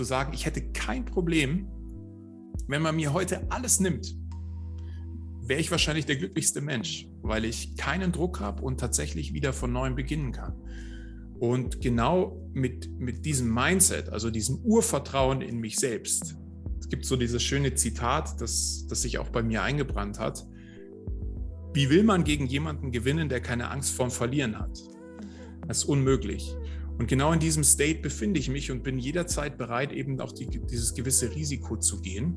zu sagen, ich hätte kein Problem, wenn man mir heute alles nimmt, wäre ich wahrscheinlich der glücklichste Mensch, weil ich keinen Druck habe und tatsächlich wieder von neuem beginnen kann. Und genau mit, mit diesem Mindset, also diesem Urvertrauen in mich selbst, es gibt so dieses schöne Zitat, das, das sich auch bei mir eingebrannt hat. Wie will man gegen jemanden gewinnen, der keine Angst vorm Verlieren hat? Das ist unmöglich. Und genau in diesem State befinde ich mich und bin jederzeit bereit, eben auch die, dieses gewisse Risiko zu gehen.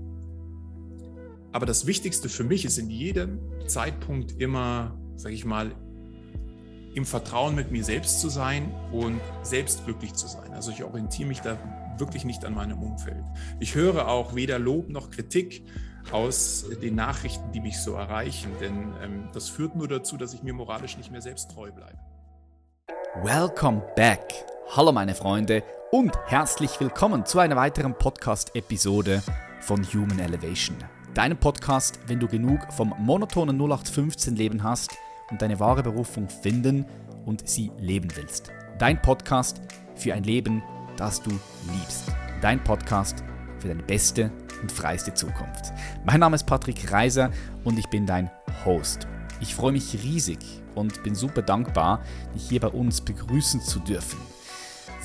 Aber das Wichtigste für mich ist in jedem Zeitpunkt immer, sage ich mal, im Vertrauen mit mir selbst zu sein und selbst glücklich zu sein. Also ich orientiere mich da wirklich nicht an meinem Umfeld. Ich höre auch weder Lob noch Kritik aus den Nachrichten, die mich so erreichen, denn ähm, das führt nur dazu, dass ich mir moralisch nicht mehr selbst treu bleibe. Welcome back. Hallo meine Freunde und herzlich willkommen zu einer weiteren Podcast-Episode von Human Elevation. Deinem Podcast, wenn du genug vom monotonen 0815-Leben hast und deine wahre Berufung finden und sie leben willst. Dein Podcast für ein Leben, das du liebst. Dein Podcast für deine beste und freiste Zukunft. Mein Name ist Patrick Reiser und ich bin dein Host. Ich freue mich riesig und bin super dankbar, dich hier bei uns begrüßen zu dürfen.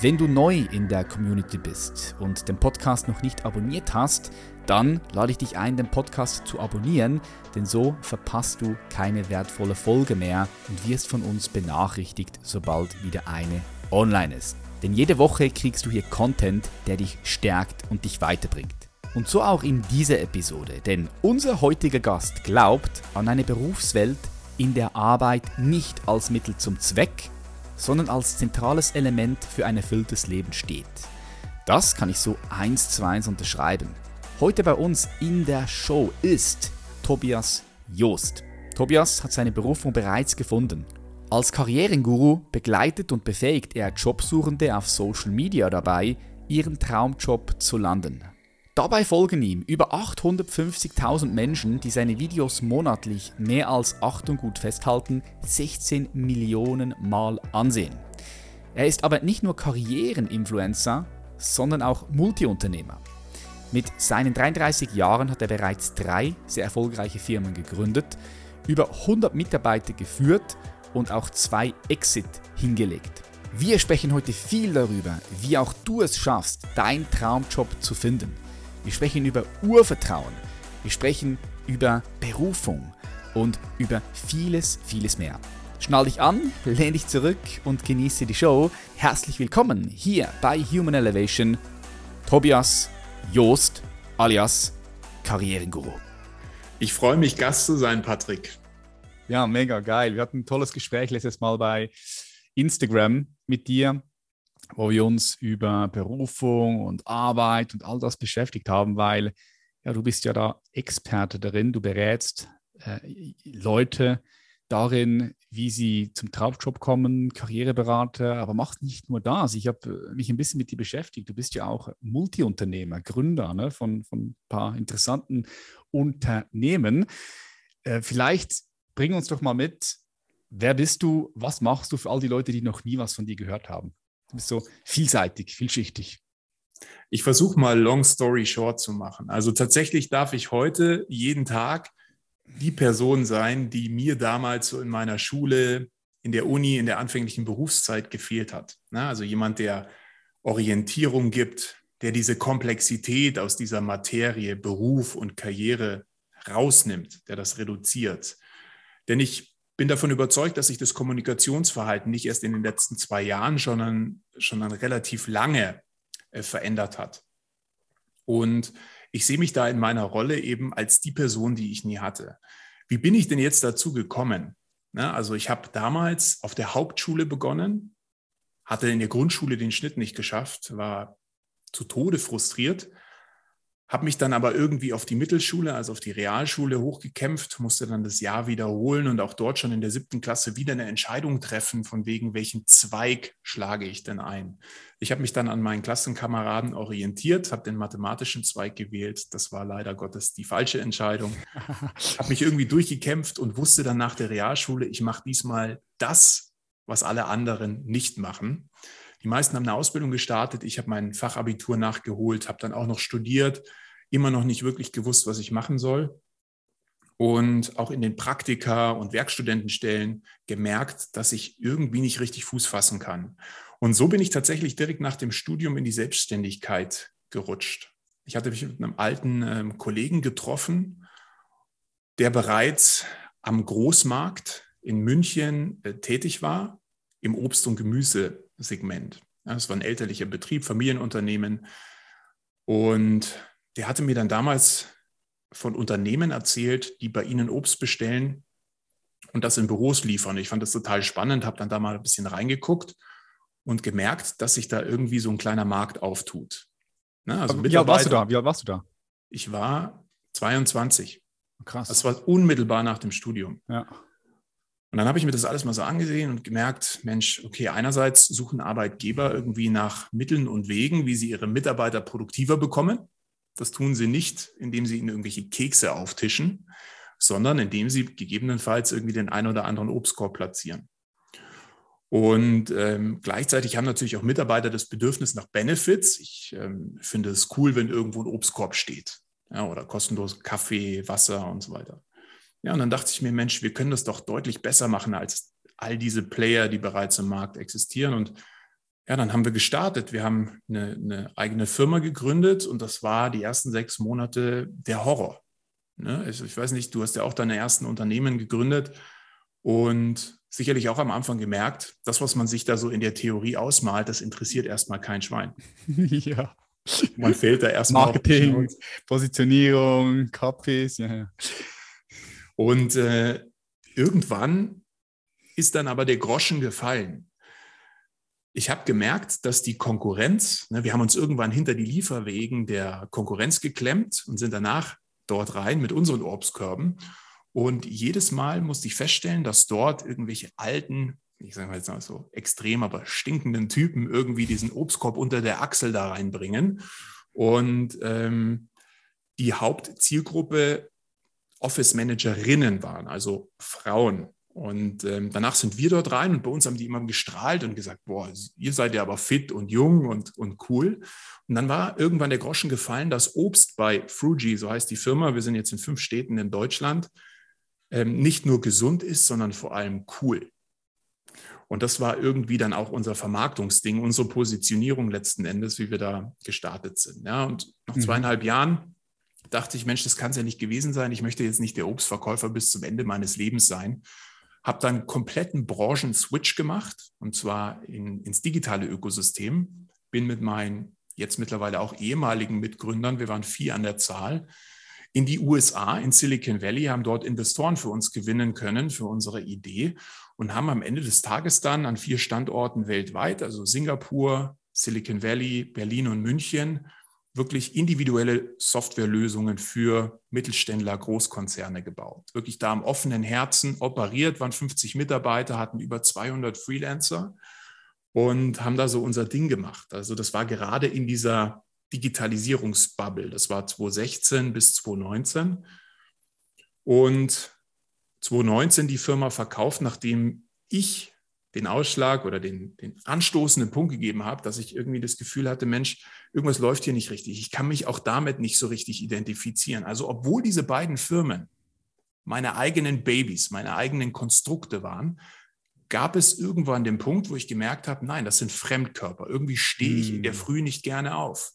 Wenn du neu in der Community bist und den Podcast noch nicht abonniert hast, dann lade ich dich ein, den Podcast zu abonnieren, denn so verpasst du keine wertvolle Folge mehr und wirst von uns benachrichtigt, sobald wieder eine online ist. Denn jede Woche kriegst du hier Content, der dich stärkt und dich weiterbringt. Und so auch in dieser Episode, denn unser heutiger Gast glaubt an eine Berufswelt, in der Arbeit nicht als Mittel zum Zweck, sondern als zentrales Element für ein erfülltes Leben steht. Das kann ich so eins zu eins unterschreiben. Heute bei uns in der Show ist Tobias Joost. Tobias hat seine Berufung bereits gefunden. Als Karrierenguru begleitet und befähigt er Jobsuchende auf Social Media dabei, ihren Traumjob zu landen. Dabei folgen ihm über 850.000 Menschen, die seine Videos monatlich mehr als, Achtung gut festhalten, 16 Millionen Mal ansehen. Er ist aber nicht nur Karriereninfluencer, sondern auch Multiunternehmer. Mit seinen 33 Jahren hat er bereits drei sehr erfolgreiche Firmen gegründet, über 100 Mitarbeiter geführt und auch zwei Exit hingelegt. Wir sprechen heute viel darüber, wie auch du es schaffst, deinen Traumjob zu finden. Wir sprechen über Urvertrauen. Wir sprechen über Berufung und über vieles, vieles mehr. Schnall dich an, lehn dich zurück und genieße die Show. Herzlich willkommen hier bei Human Elevation. Tobias Joost alias Karrierenguru. Ich freue mich, Gast zu sein, Patrick. Ja, mega geil. Wir hatten ein tolles Gespräch letztes Mal bei Instagram mit dir wo wir uns über Berufung und Arbeit und all das beschäftigt haben, weil ja, du bist ja da Experte darin, du berätst äh, Leute darin, wie sie zum Traumjob kommen, Karriereberater, aber machst nicht nur das. Ich habe mich ein bisschen mit dir beschäftigt. Du bist ja auch Multiunternehmer, Gründer ne, von, von ein paar interessanten Unternehmen. Äh, vielleicht bring uns doch mal mit, wer bist du, was machst du für all die Leute, die noch nie was von dir gehört haben? Du bist so vielseitig, vielschichtig. Ich versuche mal Long Story Short zu machen. Also tatsächlich darf ich heute jeden Tag die Person sein, die mir damals so in meiner Schule, in der Uni, in der anfänglichen Berufszeit gefehlt hat. Also jemand, der Orientierung gibt, der diese Komplexität aus dieser Materie Beruf und Karriere rausnimmt, der das reduziert. Denn ich bin davon überzeugt, dass sich das Kommunikationsverhalten nicht erst in den letzten zwei Jahren, sondern schon relativ lange äh, verändert hat. Und ich sehe mich da in meiner Rolle eben als die Person, die ich nie hatte. Wie bin ich denn jetzt dazu gekommen? Na, also ich habe damals auf der Hauptschule begonnen, hatte in der Grundschule den Schnitt nicht geschafft, war zu Tode frustriert habe mich dann aber irgendwie auf die Mittelschule, also auf die Realschule hochgekämpft, musste dann das Jahr wiederholen und auch dort schon in der siebten Klasse wieder eine Entscheidung treffen, von wegen welchen Zweig schlage ich denn ein. Ich habe mich dann an meinen Klassenkameraden orientiert, habe den mathematischen Zweig gewählt. Das war leider Gottes die falsche Entscheidung. habe mich irgendwie durchgekämpft und wusste dann nach der Realschule, ich mache diesmal das, was alle anderen nicht machen Die meisten haben eine Ausbildung gestartet. Ich habe mein Fachabitur nachgeholt, habe dann auch noch studiert, immer noch nicht wirklich gewusst, was ich machen soll. Und auch in den Praktika und Werkstudentenstellen gemerkt, dass ich irgendwie nicht richtig Fuß fassen kann. Und so bin ich tatsächlich direkt nach dem Studium in die Selbstständigkeit gerutscht. Ich hatte mich mit einem alten ähm, Kollegen getroffen, der bereits am Großmarkt in München äh, tätig war, im Obst- und Gemüsesegment. Ja, das war ein elterlicher Betrieb, Familienunternehmen. Und der hatte mir dann damals von Unternehmen erzählt, die bei ihnen Obst bestellen und das in Büros liefern. Ich fand das total spannend, habe dann da mal ein bisschen reingeguckt und gemerkt, dass sich da irgendwie so ein kleiner Markt auftut. Ne, also Wie alt warst du da? Wie alt warst du da? Ich war 22. Krass. Das war unmittelbar nach dem Studium. Ja. Und dann habe ich mir das alles mal so angesehen und gemerkt, Mensch, okay, einerseits suchen Arbeitgeber irgendwie nach Mitteln und Wegen, wie sie ihre Mitarbeiter produktiver bekommen. Das tun sie nicht, indem sie ihnen irgendwelche Kekse auftischen, sondern indem sie gegebenenfalls irgendwie den einen oder anderen Obstkorb platzieren. Und ähm, gleichzeitig haben natürlich auch Mitarbeiter das Bedürfnis nach Benefits. Ich ähm, finde es cool, wenn irgendwo ein Obstkorb steht ja, oder kostenlos Kaffee, Wasser und so weiter. Ja, und dann dachte ich mir, Mensch, wir können das doch deutlich besser machen als all diese Player, die bereits im Markt existieren. Und ja, dann haben wir gestartet. Wir haben eine, eine eigene Firma gegründet und das war die ersten sechs Monate der Horror. Ne? Also ich weiß nicht, du hast ja auch deine ersten Unternehmen gegründet und sicherlich auch am Anfang gemerkt, das, was man sich da so in der Theorie ausmalt, das interessiert erstmal kein Schwein. ja. Man fehlt da erstmal. Marketing, Positionierung, Copies, ja. Und äh, irgendwann ist dann aber der Groschen gefallen. Ich habe gemerkt, dass die Konkurrenz, ne, wir haben uns irgendwann hinter die Lieferwegen der Konkurrenz geklemmt und sind danach dort rein mit unseren Obstkörben. Und jedes Mal musste ich feststellen, dass dort irgendwelche alten, ich sage mal jetzt mal so extrem, aber stinkenden Typen irgendwie diesen Obstkorb unter der Achsel da reinbringen. Und ähm, die Hauptzielgruppe Office Managerinnen waren, also Frauen. Und ähm, danach sind wir dort rein und bei uns haben die immer gestrahlt und gesagt, boah, ihr seid ja aber fit und jung und, und cool. Und dann war irgendwann der Groschen gefallen, dass Obst bei Fruji, so heißt die Firma, wir sind jetzt in fünf Städten in Deutschland, ähm, nicht nur gesund ist, sondern vor allem cool. Und das war irgendwie dann auch unser Vermarktungsding, unsere Positionierung letzten Endes, wie wir da gestartet sind. Ja, und nach mhm. zweieinhalb Jahren dachte ich, Mensch, das kann es ja nicht gewesen sein. Ich möchte jetzt nicht der Obstverkäufer bis zum Ende meines Lebens sein. Habe dann kompletten Branchen-Switch gemacht und zwar in, ins digitale Ökosystem. Bin mit meinen jetzt mittlerweile auch ehemaligen Mitgründern, wir waren vier an der Zahl, in die USA, in Silicon Valley, haben dort Investoren für uns gewinnen können, für unsere Idee und haben am Ende des Tages dann an vier Standorten weltweit, also Singapur, Silicon Valley, Berlin und München, wirklich individuelle Softwarelösungen für Mittelständler, Großkonzerne gebaut. Wirklich da am offenen Herzen operiert, waren 50 Mitarbeiter, hatten über 200 Freelancer und haben da so unser Ding gemacht. Also das war gerade in dieser Digitalisierungsbubble. Das war 2016 bis 2019. Und 2019 die Firma verkauft, nachdem ich den Ausschlag oder den, den anstoßenden Punkt gegeben habe, dass ich irgendwie das Gefühl hatte, Mensch, irgendwas läuft hier nicht richtig. Ich kann mich auch damit nicht so richtig identifizieren. Also obwohl diese beiden Firmen meine eigenen Babys, meine eigenen Konstrukte waren, gab es irgendwann den Punkt, wo ich gemerkt habe, nein, das sind Fremdkörper. Irgendwie stehe ich in der hm. Früh nicht gerne auf.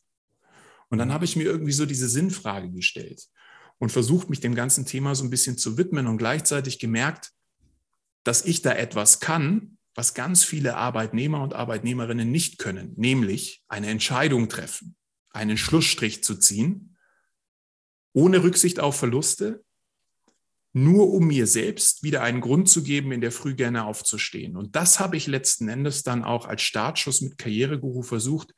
Und dann habe ich mir irgendwie so diese Sinnfrage gestellt und versucht, mich dem ganzen Thema so ein bisschen zu widmen und gleichzeitig gemerkt, dass ich da etwas kann, was ganz viele Arbeitnehmer und Arbeitnehmerinnen nicht können, nämlich eine Entscheidung treffen, einen Schlussstrich zu ziehen, ohne Rücksicht auf Verluste, nur um mir selbst wieder einen Grund zu geben, in der Früh gerne aufzustehen. Und das habe ich letzten Endes dann auch als Startschuss mit Karriereguru versucht,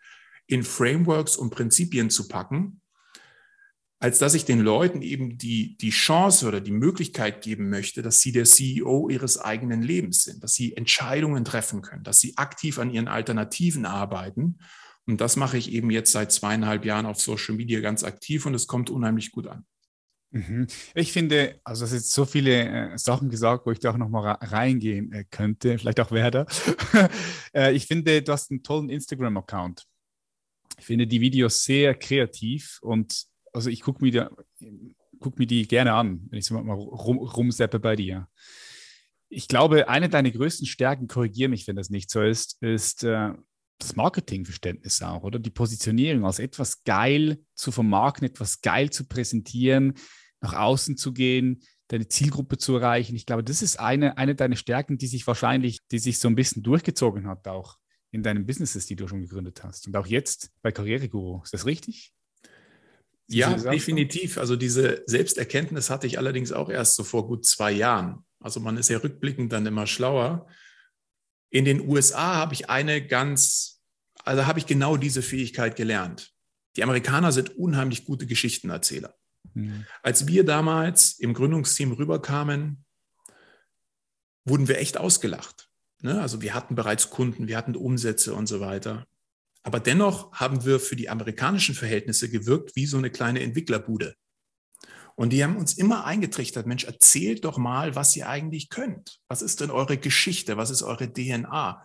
in Frameworks und Prinzipien zu packen, als dass ich den Leuten eben die, die Chance oder die Möglichkeit geben möchte, dass sie der CEO ihres eigenen Lebens sind, dass sie Entscheidungen treffen können, dass sie aktiv an ihren Alternativen arbeiten. Und das mache ich eben jetzt seit zweieinhalb Jahren auf Social Media ganz aktiv und es kommt unheimlich gut an. Mhm. Ich finde, also es sind so viele äh, Sachen gesagt, wo ich da auch nochmal reingehen äh, könnte, vielleicht auch Werder. äh, ich finde, du hast einen tollen Instagram-Account. Ich finde die Videos sehr kreativ und also ich gucke mir, guck mir die gerne an, wenn ich so mal rum, rumseppe bei dir. Ich glaube, eine deiner größten Stärken, korrigiere mich, wenn das nicht so ist, ist äh, das Marketingverständnis auch, oder? Die Positionierung als etwas geil zu vermarkten, etwas geil zu präsentieren, nach außen zu gehen, deine Zielgruppe zu erreichen. Ich glaube, das ist eine, eine deiner Stärken, die sich wahrscheinlich, die sich so ein bisschen durchgezogen hat, auch in deinen Businesses, die du schon gegründet hast. Und auch jetzt bei Karriereguru. Ist das richtig? Ja, definitiv. Also diese Selbsterkenntnis hatte ich allerdings auch erst so vor gut zwei Jahren. Also man ist ja rückblickend dann immer schlauer. In den USA habe ich eine ganz, also habe ich genau diese Fähigkeit gelernt. Die Amerikaner sind unheimlich gute Geschichtenerzähler. Mhm. Als wir damals im Gründungsteam rüberkamen, wurden wir echt ausgelacht. Ne? Also wir hatten bereits Kunden, wir hatten Umsätze und so weiter. Aber dennoch haben wir für die amerikanischen Verhältnisse gewirkt wie so eine kleine Entwicklerbude. Und die haben uns immer eingetrichtert, Mensch, erzählt doch mal, was ihr eigentlich könnt. Was ist denn eure Geschichte? Was ist eure DNA?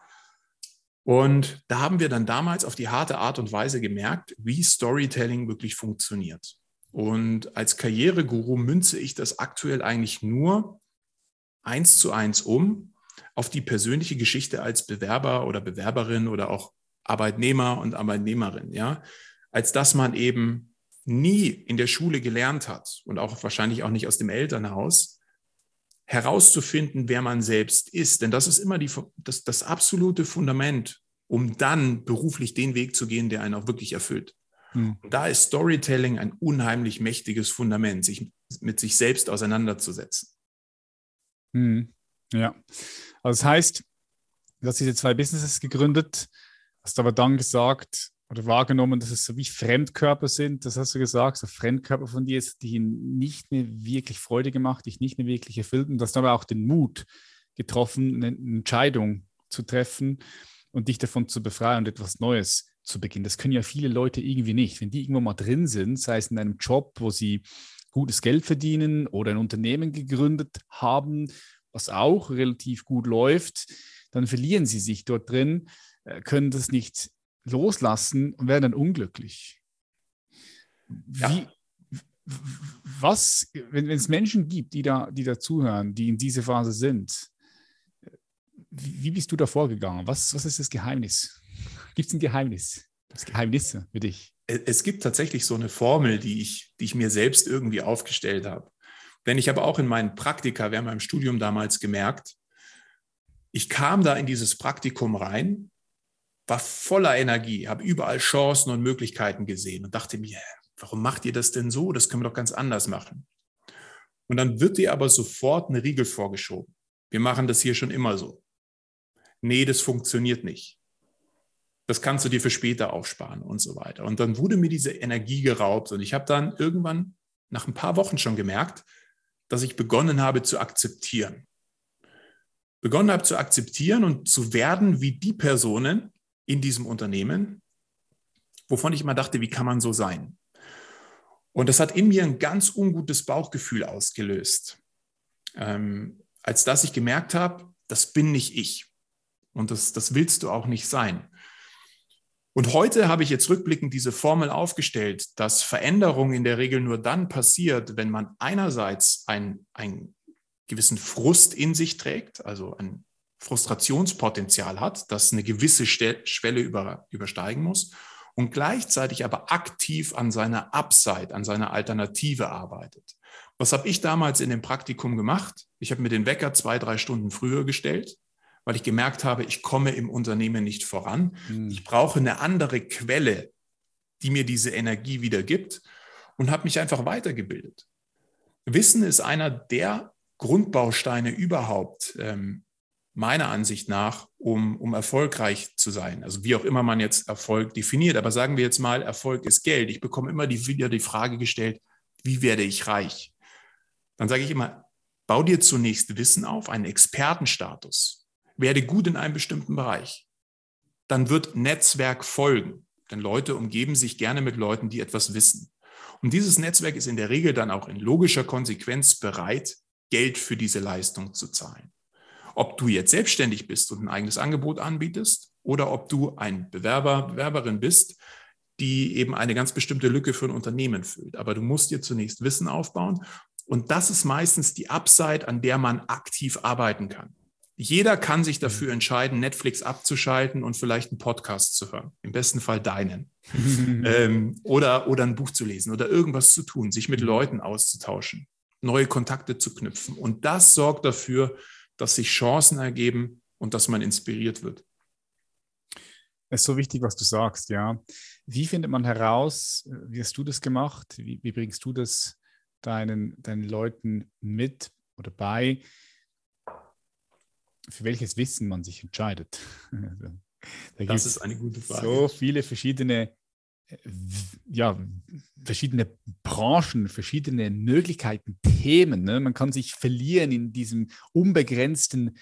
Und da haben wir dann damals auf die harte Art und Weise gemerkt, wie Storytelling wirklich funktioniert. Und als Karriereguru münze ich das aktuell eigentlich nur eins zu eins um auf die persönliche Geschichte als Bewerber oder Bewerberin oder auch Arbeitnehmer und Arbeitnehmerin, ja, als dass man eben nie in der Schule gelernt hat und auch wahrscheinlich auch nicht aus dem Elternhaus, herauszufinden, wer man selbst ist. Denn das ist immer die, das, das absolute Fundament, um dann beruflich den Weg zu gehen, der einen auch wirklich erfüllt. Hm. Da ist Storytelling ein unheimlich mächtiges Fundament, sich mit sich selbst auseinanderzusetzen. Hm. Ja, also das heißt, du hast diese zwei Businesses gegründet, Hast aber dann gesagt oder wahrgenommen, dass es so wie Fremdkörper sind, das hast du gesagt, so Fremdkörper von dir, die nicht mehr wirklich Freude gemacht, dich nicht mehr wirklich erfüllt und hast aber auch den Mut getroffen, eine Entscheidung zu treffen und dich davon zu befreien und etwas Neues zu beginnen. Das können ja viele Leute irgendwie nicht. Wenn die irgendwo mal drin sind, sei es in einem Job, wo sie gutes Geld verdienen oder ein Unternehmen gegründet haben, was auch relativ gut läuft, dann verlieren sie sich dort drin können das nicht loslassen und werden dann unglücklich. Wie, ja. Was, wenn, wenn es Menschen gibt, die da, die da zuhören, die in dieser Phase sind, wie, bist du da vorgegangen? Was, was ist das Geheimnis? Gibt es ein Geheimnis? Das Geheimnisse für dich? Es gibt tatsächlich so eine Formel, die ich, die ich mir selbst irgendwie aufgestellt habe. Denn ich habe auch in meinen Praktika während meinem Studium damals gemerkt, ich kam da in dieses Praktikum rein war voller Energie, habe überall Chancen und Möglichkeiten gesehen und dachte mir, warum macht ihr das denn so? Das können wir doch ganz anders machen. Und dann wird dir aber sofort eine Riegel vorgeschoben. Wir machen das hier schon immer so. Nee, das funktioniert nicht. Das kannst du dir für später aufsparen und so weiter. Und dann wurde mir diese Energie geraubt und ich habe dann irgendwann nach ein paar Wochen schon gemerkt, dass ich begonnen habe zu akzeptieren. Begonnen habe zu akzeptieren und zu werden wie die Personen, in diesem Unternehmen, wovon ich immer dachte, wie kann man so sein? Und das hat in mir ein ganz ungutes Bauchgefühl ausgelöst, ähm, als dass ich gemerkt habe, das bin nicht ich. Und das, das willst du auch nicht sein. Und heute habe ich jetzt rückblickend diese Formel aufgestellt, dass Veränderung in der Regel nur dann passiert, wenn man einerseits einen gewissen Frust in sich trägt, also ein Frustrationspotenzial hat, das eine gewisse Schwelle über, übersteigen muss und gleichzeitig aber aktiv an seiner Upside, an seiner Alternative arbeitet. Was habe ich damals in dem Praktikum gemacht? Ich habe mir den Wecker zwei, drei Stunden früher gestellt, weil ich gemerkt habe, ich komme im Unternehmen nicht voran. Hm. Ich brauche eine andere Quelle, die mir diese Energie wieder gibt und habe mich einfach weitergebildet. Wissen ist einer der Grundbausteine überhaupt ähm, meiner Ansicht nach, um, um erfolgreich zu sein. Also wie auch immer man jetzt Erfolg definiert. Aber sagen wir jetzt mal, Erfolg ist Geld. Ich bekomme immer die, wieder die Frage gestellt, wie werde ich reich? Dann sage ich immer, bau dir zunächst Wissen auf, einen Expertenstatus. Werde gut in einem bestimmten Bereich. Dann wird Netzwerk folgen. Denn Leute umgeben sich gerne mit Leuten, die etwas wissen. Und dieses Netzwerk ist in der Regel dann auch in logischer Konsequenz bereit, Geld für diese Leistung zu zahlen. Ob du jetzt selbstständig bist und ein eigenes Angebot anbietest oder ob du ein Bewerber, Bewerberin bist, die eben eine ganz bestimmte Lücke für ein Unternehmen füllt. Aber du musst dir zunächst Wissen aufbauen. Und das ist meistens die Upside, an der man aktiv arbeiten kann. Jeder kann sich dafür entscheiden, Netflix abzuschalten und vielleicht einen Podcast zu hören. Im besten Fall deinen. ähm, oder, oder ein Buch zu lesen oder irgendwas zu tun, sich mit Leuten auszutauschen, neue Kontakte zu knüpfen. Und das sorgt dafür, dass sich Chancen ergeben und dass man inspiriert wird. Es ist so wichtig, was du sagst, ja. Wie findet man heraus, wie hast du das gemacht? Wie, wie bringst du das deinen, deinen Leuten mit oder bei, für welches Wissen man sich entscheidet? da das ist eine gute Frage. So viele verschiedene, ja, verschiedene Branchen, verschiedene Möglichkeiten, Themen. Ne? Man kann sich verlieren in diesem unbegrenzten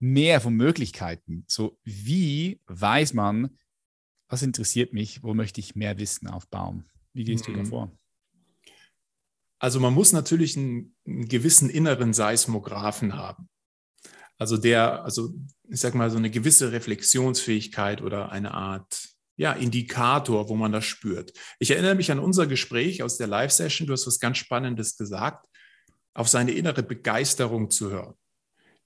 Meer von Möglichkeiten. So, wie weiß man, was interessiert mich, wo möchte ich mehr Wissen aufbauen? Wie gehst mhm. du da vor? Also man muss natürlich einen, einen, gewissen inneren Seismographen haben. Also der, also ich sag mal, so eine gewisse Reflexionsfähigkeit oder eine Art ja, Indikator, wo man das spürt. Ich erinnere mich an unser Gespräch aus der Live-Session. Du hast was ganz Spannendes gesagt, auf seine innere Begeisterung zu hören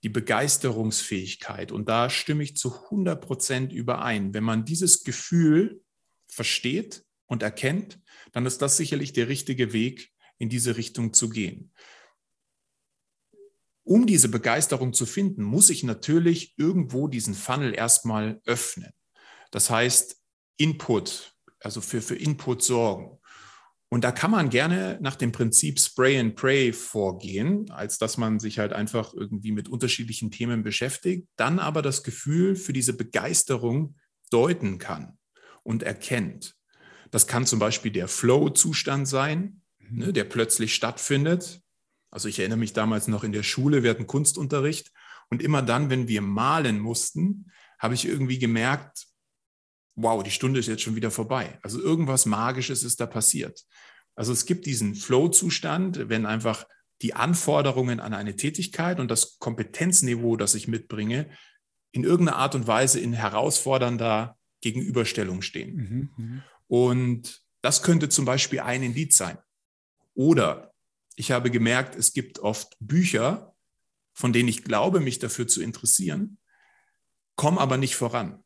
die Begeisterungsfähigkeit. Und da stimme ich zu 100 Prozent überein. Wenn man dieses Gefühl versteht und erkennt, dann ist das sicherlich der richtige Weg, in diese Richtung zu gehen. Um diese Begeisterung zu finden, muss ich natürlich irgendwo diesen Funnel erstmal öffnen. Das heißt, Input, also für, für Input sorgen. Und da kann man gerne nach dem Prinzip Spray and Pray vorgehen, als dass man sich halt einfach irgendwie mit unterschiedlichen Themen beschäftigt, dann aber das Gefühl für diese Begeisterung deuten kann und erkennt. Das kann zum Beispiel der Flow-Zustand sein, ne, der plötzlich stattfindet. Also ich erinnere mich damals noch in der Schule, wir hatten Kunstunterricht und immer dann, wenn wir malen mussten, habe ich irgendwie gemerkt, wow, die Stunde ist jetzt schon wieder vorbei. Also irgendwas Magisches ist da passiert. Also es gibt diesen Flow-Zustand, wenn einfach die Anforderungen an eine Tätigkeit und das Kompetenzniveau, das ich mitbringe, in irgendeiner Art und Weise in herausfordernder Gegenüberstellung stehen. Mhm, mhm. und das könnte zum Beispiel ein Indiz sein. Oder ich habe gemerkt, es gibt oft Bücher, von denen ich glaube, mich dafür zu interessieren, komme aber nicht voran.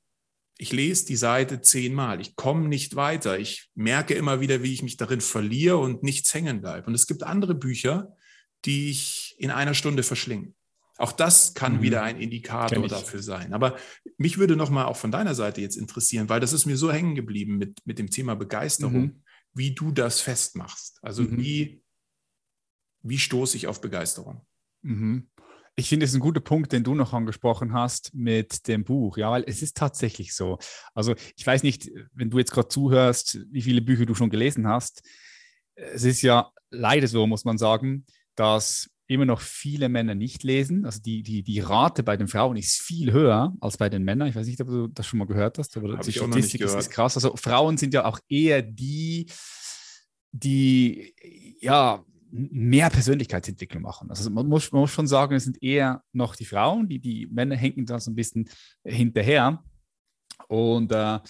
Ich lese die Seite zehnmal, ich komme nicht weiter, ich merke immer wieder, wie ich mich darin verliere und nichts hängen bleibt. Und es gibt andere Bücher, die ich in einer Stunde verschlinge. Auch das kann mhm. wieder ein Indikator dafür sein. Aber mich würde nochmal auch von deiner Seite jetzt interessieren, weil das ist mir so hängen geblieben mit, mit dem Thema Begeisterung, mhm. wie du das festmachst. Also mhm. wie, wie stoße ich auf Begeisterung? Mhm. Ich finde, es ist ein guter Punkt, den du noch angesprochen hast mit dem Buch, ja, weil es ist tatsächlich so. Also ich weiß nicht, wenn du jetzt gerade zuhörst, wie viele Bücher du schon gelesen hast. Es ist ja leider so, muss man sagen, dass immer noch viele Männer nicht lesen. Also die, die, die Rate bei den Frauen ist viel höher als bei den Männern. Ich weiß nicht, ob du das schon mal gehört hast, aber Hab die Statistik ist, ist krass. Also Frauen sind ja auch eher die, die ja mehr Persönlichkeitsentwicklung machen. Also man muss, man muss schon sagen, es sind eher noch die Frauen, die, die Männer hängen da so ein bisschen hinterher. Und äh,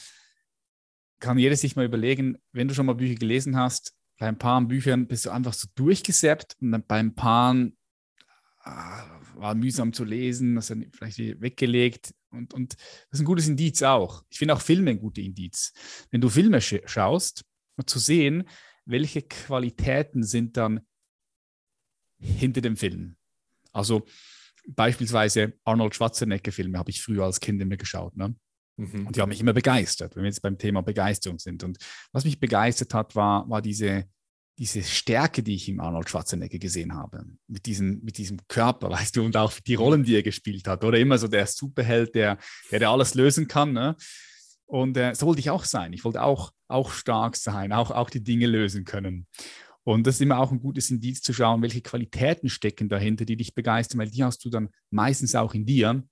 kann jeder sich mal überlegen, wenn du schon mal Bücher gelesen hast, bei ein paar Büchern bist du einfach so durchgesäppt und dann bei ein paar äh, war mühsam zu lesen, hast dann vielleicht weggelegt. Und, und das ist ein gutes Indiz auch. Ich finde auch Filme ein gutes Indiz. Wenn du Filme sch schaust, zu sehen, welche Qualitäten sind dann hinter dem Film. Also beispielsweise Arnold Schwarzenegger-Filme habe ich früher als Kind immer geschaut. Ne? Mhm. Und die haben mich immer begeistert, wenn wir jetzt beim Thema Begeisterung sind. Und was mich begeistert hat, war, war diese, diese Stärke, die ich im Arnold Schwarzenegger gesehen habe. Mit, diesen, mit diesem Körper, weißt du, und auch die Rollen, die er gespielt hat. Oder immer so der Superheld, der, der, der alles lösen kann. Ne? Und äh, so wollte ich auch sein. Ich wollte auch, auch stark sein, auch, auch die Dinge lösen können. Und das ist immer auch ein gutes Indiz zu schauen, welche Qualitäten stecken dahinter, die dich begeistern, weil die hast du dann meistens auch in dir,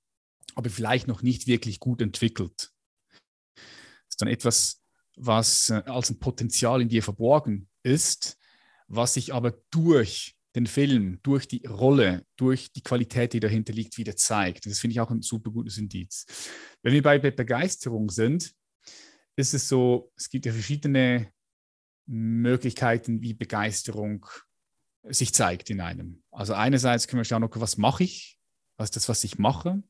aber vielleicht noch nicht wirklich gut entwickelt. Das ist dann etwas, was äh, als ein Potenzial in dir verborgen ist, was sich aber durch den Film, durch die Rolle, durch die Qualität, die dahinter liegt, wieder zeigt. Das finde ich auch ein super gutes Indiz. Wenn wir bei Begeisterung sind, ist es so, es gibt ja verschiedene Möglichkeiten, wie Begeisterung sich zeigt in einem. Also einerseits können wir schauen, okay, was mache ich? Was ist das, was ich mache?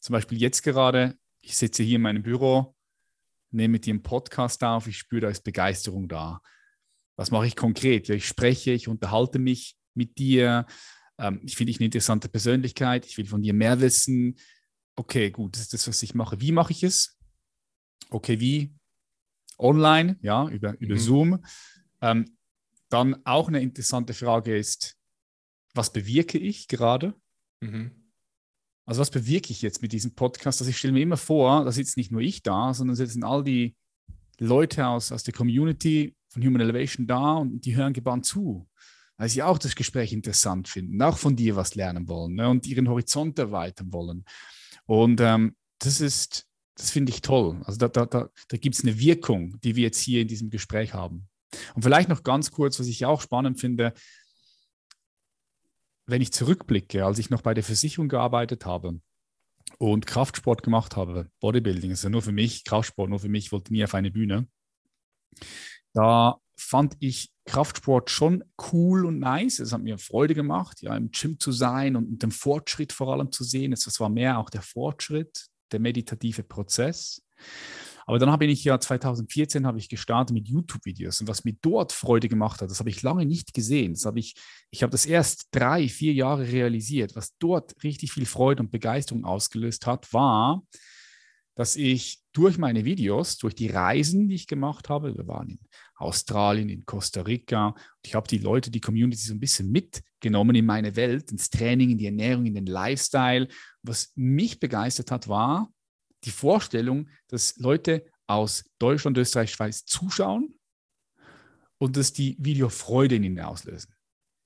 Zum Beispiel jetzt gerade, ich sitze hier in meinem Büro, nehme mit dir einen Podcast auf, ich spüre, da ist Begeisterung da. Was mache ich konkret? Ich spreche, ich unterhalte mich mit dir. Ähm, ich finde dich eine interessante Persönlichkeit. Ich will von dir mehr wissen. Okay, gut, das ist das, was ich mache. Wie mache ich es? Okay, wie? Online, ja, über, über mhm. Zoom. Ähm, dann auch eine interessante Frage ist, was bewirke ich gerade? Mhm. Also was bewirke ich jetzt mit diesem Podcast? Also ich stelle mir immer vor, da sitzt nicht nur ich da, sondern sitzen all die Leute aus, aus der Community von Human Elevation da und die hören gebannt zu, weil sie auch das Gespräch interessant finden, auch von dir was lernen wollen ne, und ihren Horizont erweitern wollen. Und ähm, das ist, das finde ich toll. Also da, da, da, da gibt es eine Wirkung, die wir jetzt hier in diesem Gespräch haben. Und vielleicht noch ganz kurz, was ich auch spannend finde, wenn ich zurückblicke, als ich noch bei der Versicherung gearbeitet habe und Kraftsport gemacht habe, Bodybuilding, ist also ja nur für mich, Kraftsport nur für mich, ich wollte nie auf eine Bühne. Da fand ich Kraftsport schon cool und nice. Es hat mir Freude gemacht, ja, im Gym zu sein und den Fortschritt vor allem zu sehen. Es war mehr auch der Fortschritt, der meditative Prozess. Aber dann habe ich ja 2014 habe ich gestartet mit YouTube-Videos und was mir dort Freude gemacht hat, das habe ich lange nicht gesehen. Das habe ich, ich habe das erst drei, vier Jahre realisiert. Was dort richtig viel Freude und Begeisterung ausgelöst hat, war, dass ich durch meine Videos, durch die Reisen, die ich gemacht habe, wir waren in Australien, in Costa Rica, ich habe die Leute, die Community so ein bisschen mitgenommen in meine Welt, ins Training, in die Ernährung, in den Lifestyle. Was mich begeistert hat, war, die Vorstellung, dass Leute aus Deutschland, Österreich, Schweiz zuschauen und dass die Video Freude in ihnen auslösen.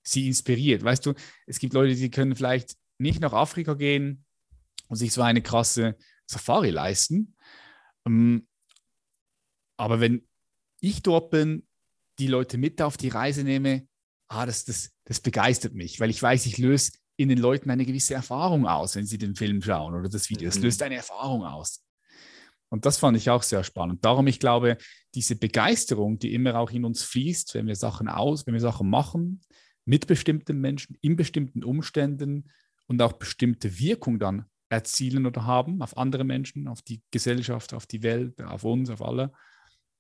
Sie inspiriert. Weißt du, es gibt Leute, die können vielleicht nicht nach Afrika gehen und sich so eine krasse Safari leisten. Ähm, aber wenn ich dort bin, die Leute mit auf die Reise nehme, ah, das, das, das begeistert mich, weil ich weiß, ich löse in den Leuten eine gewisse Erfahrung aus, wenn sie den Film schauen oder das Video. Es mhm. löst eine Erfahrung aus. Und das fand ich auch sehr spannend. Darum, ich glaube, diese Begeisterung, die immer auch in uns fließt, wenn wir Sachen aus, wenn wir Sachen machen, mit bestimmten Menschen, in bestimmten Umständen und auch bestimmte Wirkung dann erzielen oder haben auf andere Menschen, auf die Gesellschaft, auf die Welt, auf uns, auf alle,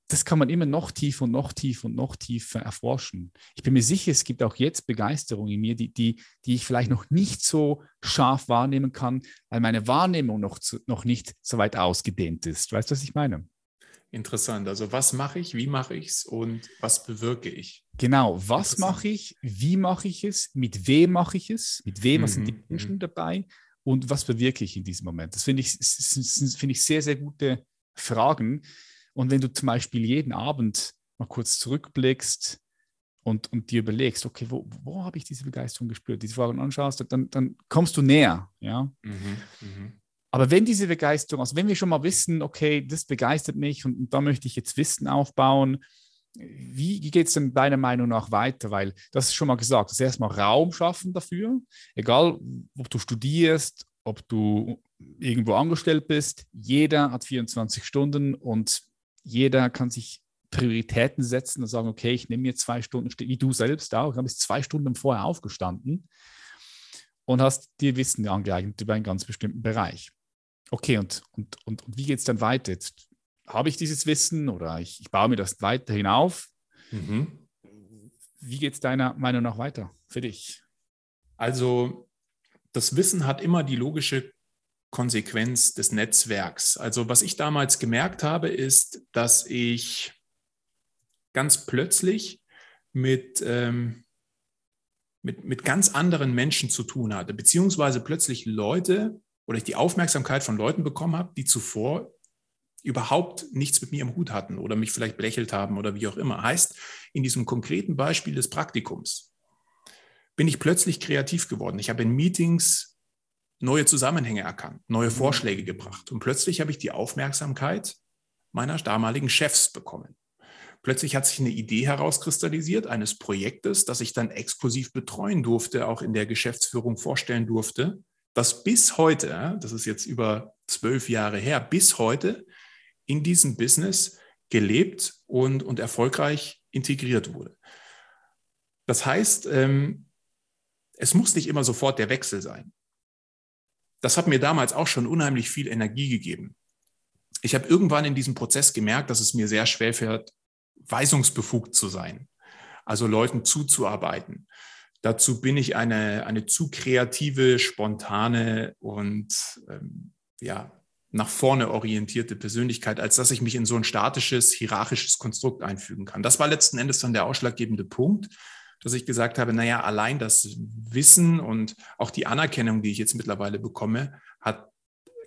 das kann man immer noch tiefer und noch tiefer und noch tiefer erforschen. Ich bin mir sicher, es gibt auch jetzt Begeisterung in mir, die, die, die ich vielleicht noch nicht so scharf wahrnehmen kann, weil meine Wahrnehmung noch, zu, noch nicht so weit ausgedehnt ist. Weißt du, was ich meine? Interessant. Also was mache ich, wie mache ich es und was bewirke ich? Genau, was mache ich, wie mache ich es, mit wem mache ich es, mit wem, was sind die mhm, Menschen mhm. dabei und was bewirke ich in diesem Moment? Das finde ich, find ich sehr, sehr gute Fragen, und wenn du zum Beispiel jeden Abend mal kurz zurückblickst und, und dir überlegst, okay, wo, wo habe ich diese Begeisterung gespürt, diese Fragen anschaust, dann, dann kommst du näher. Ja? Mhm, mh. Aber wenn diese Begeisterung, also wenn wir schon mal wissen, okay, das begeistert mich und, und da möchte ich jetzt Wissen aufbauen, wie, geht es denn deiner Meinung nach weiter? Weil das ist schon mal gesagt, das erstmal Raum schaffen dafür, egal ob du studierst, ob du irgendwo angestellt bist, jeder hat 24 Stunden und jeder kann sich Prioritäten setzen und sagen, okay, ich nehme mir zwei Stunden, wie du selbst auch, du bist zwei Stunden vorher aufgestanden und hast dir Wissen angeeignet über einen ganz bestimmten Bereich. Okay, und, und, und, und wie geht es dann weiter? Jetzt habe ich dieses Wissen oder ich, ich baue mir das weiterhin auf. Mhm. Wie geht es deiner Meinung nach weiter für dich? Also, das Wissen hat immer die logische Konsequenz des Netzwerks. Also was ich damals gemerkt habe, ist, dass ich ganz plötzlich mit, ähm, mit, mit ganz anderen Menschen zu tun hatte, beziehungsweise plötzlich Leute oder ich die Aufmerksamkeit von Leuten bekommen habe, die zuvor überhaupt nichts mit mir im Hut hatten oder mich vielleicht belächelt haben oder wie auch immer. Heißt, in diesem konkreten Beispiel des Praktikums bin ich plötzlich kreativ geworden. Ich habe in Meetings neue Zusammenhänge erkannt, neue mhm. Vorschläge gebracht. Und plötzlich habe ich die Aufmerksamkeit meiner damaligen Chefs bekommen. plötzlich hat sich eine Idee herauskristallisiert eines Projektes, das ich dann exklusiv betreuen durfte, auch in der Geschäftsführung vorstellen durfte, das bis heute, das ist jetzt über zwölf Jahre her, bis heute in diesem Business gelebt und, und erfolgreich integriert wurde. Das heißt, ähm, es muss nicht immer sofort der Wechsel sein. Das hat mir damals auch schon unheimlich viel Energie gegeben. Ich habe irgendwann in diesem Prozess gemerkt, dass es mir sehr schwer fällt, weisungsbefugt zu sein, also Leuten zuzuarbeiten. Dazu bin ich eine, eine zu kreative, spontane und ähm, ja, nach vorne orientierte Persönlichkeit, als dass ich mich in so ein statisches, hierarchisches Konstrukt einfügen kann. Das war letzten Endes dann der ausschlaggebende Punkt, dass ich gesagt habe, naja, allein das Wissen und auch die Anerkennung, die ich jetzt mittlerweile bekomme, hat,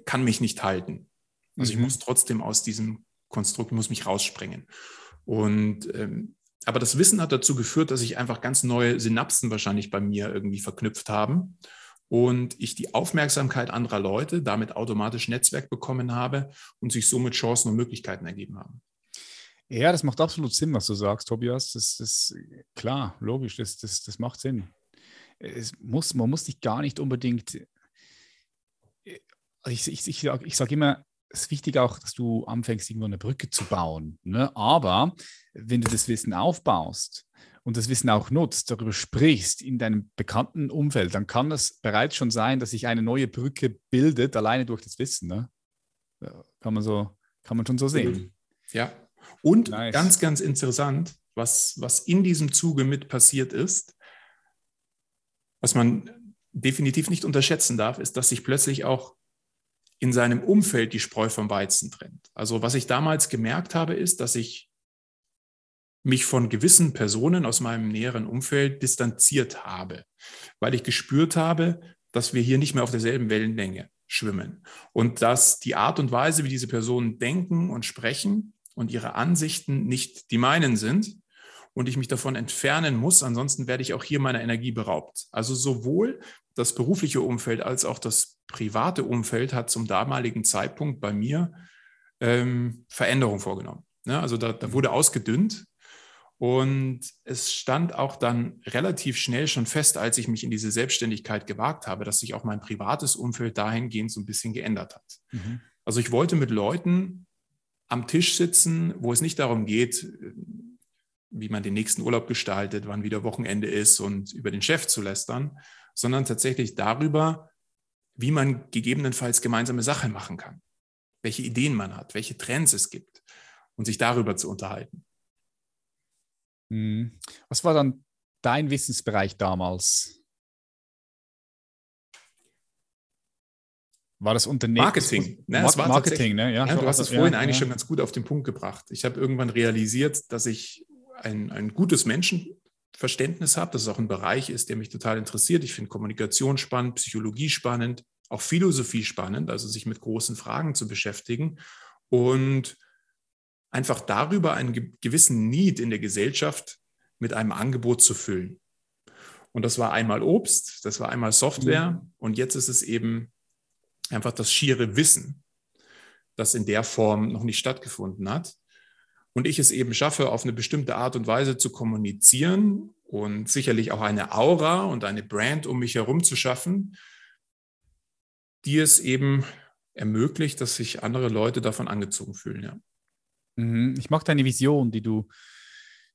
kann mich nicht halten. Also mhm. ich muss trotzdem aus diesem Konstrukt, muss mich raussprengen. Und ähm, aber das Wissen hat dazu geführt, dass sich einfach ganz neue Synapsen wahrscheinlich bei mir irgendwie verknüpft haben und ich die Aufmerksamkeit anderer Leute damit automatisch Netzwerk bekommen habe und sich somit Chancen und Möglichkeiten ergeben haben. Ja, das macht absolut Sinn, was du sagst, Tobias. Das ist klar, logisch, das, das, das macht Sinn. Es muss, man muss dich gar nicht unbedingt. Ich, ich, ich, ich sage immer, es ist wichtig auch, dass du anfängst, irgendwo eine Brücke zu bauen. Ne? Aber wenn du das Wissen aufbaust und das Wissen auch nutzt, darüber sprichst in deinem bekannten Umfeld, dann kann es bereits schon sein, dass sich eine neue Brücke bildet, alleine durch das Wissen. Ne? Kann man so, kann man schon so sehen. Ja, und nice. ganz, ganz interessant, was, was in diesem Zuge mit passiert ist, was man definitiv nicht unterschätzen darf, ist, dass sich plötzlich auch in seinem Umfeld die Spreu vom Weizen trennt. Also was ich damals gemerkt habe, ist, dass ich mich von gewissen Personen aus meinem näheren Umfeld distanziert habe, weil ich gespürt habe, dass wir hier nicht mehr auf derselben Wellenlänge schwimmen und dass die Art und Weise, wie diese Personen denken und sprechen, und ihre Ansichten nicht die meinen sind und ich mich davon entfernen muss, ansonsten werde ich auch hier meiner Energie beraubt. Also sowohl das berufliche Umfeld als auch das private Umfeld hat zum damaligen Zeitpunkt bei mir ähm, Veränderungen vorgenommen. Ja, also da, da wurde ausgedünnt und es stand auch dann relativ schnell schon fest, als ich mich in diese Selbstständigkeit gewagt habe, dass sich auch mein privates Umfeld dahingehend so ein bisschen geändert hat. Mhm. Also ich wollte mit Leuten am Tisch sitzen, wo es nicht darum geht, wie man den nächsten Urlaub gestaltet, wann wieder Wochenende ist und über den Chef zu lästern, sondern tatsächlich darüber, wie man gegebenenfalls gemeinsame Sachen machen kann, welche Ideen man hat, welche Trends es gibt und sich darüber zu unterhalten. Hm. Was war dann dein Wissensbereich damals? War das Unternehmen? Marketing. Ne, war Marketing, ne? Ja, ja du hast es vorhin ja, eigentlich ja. schon ganz gut auf den Punkt gebracht. Ich habe irgendwann realisiert, dass ich ein, ein gutes Menschenverständnis habe, dass es auch ein Bereich ist, der mich total interessiert. Ich finde Kommunikation spannend, Psychologie spannend, auch Philosophie spannend, also sich mit großen Fragen zu beschäftigen und einfach darüber einen gewissen Need in der Gesellschaft mit einem Angebot zu füllen. Und das war einmal Obst, das war einmal Software mhm. und jetzt ist es eben einfach das schiere Wissen, das in der Form noch nicht stattgefunden hat. Und ich es eben schaffe, auf eine bestimmte Art und Weise zu kommunizieren und sicherlich auch eine Aura und eine Brand um mich herum zu schaffen, die es eben ermöglicht, dass sich andere Leute davon angezogen fühlen. Ja. Mhm. Ich mag deine Vision, die du,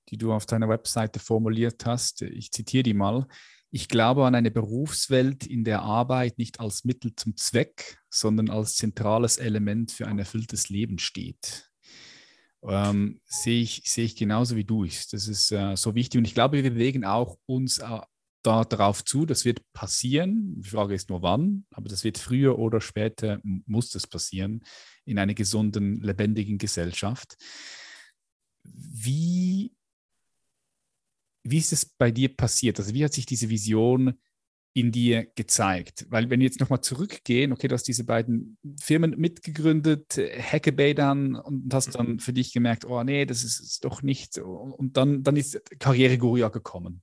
die du auf deiner Webseite formuliert hast. Ich zitiere die mal. Ich glaube an eine Berufswelt, in der Arbeit nicht als Mittel zum Zweck, sondern als zentrales Element für ein erfülltes Leben steht. Ähm, sehe, ich, sehe ich genauso wie du. Das ist äh, so wichtig und ich glaube, wir bewegen auch uns äh, da, darauf zu. Das wird passieren. Die Frage ist nur wann, aber das wird früher oder später, muss das passieren in einer gesunden, lebendigen Gesellschaft. Wie wie ist es bei dir passiert? Also wie hat sich diese Vision in dir gezeigt? Weil wenn wir jetzt nochmal zurückgehen, okay, du hast diese beiden Firmen mitgegründet, Hackabay dann und hast dann für dich gemerkt, oh nee, das ist, ist doch nicht. Und dann, dann ist Karriereguru ja gekommen.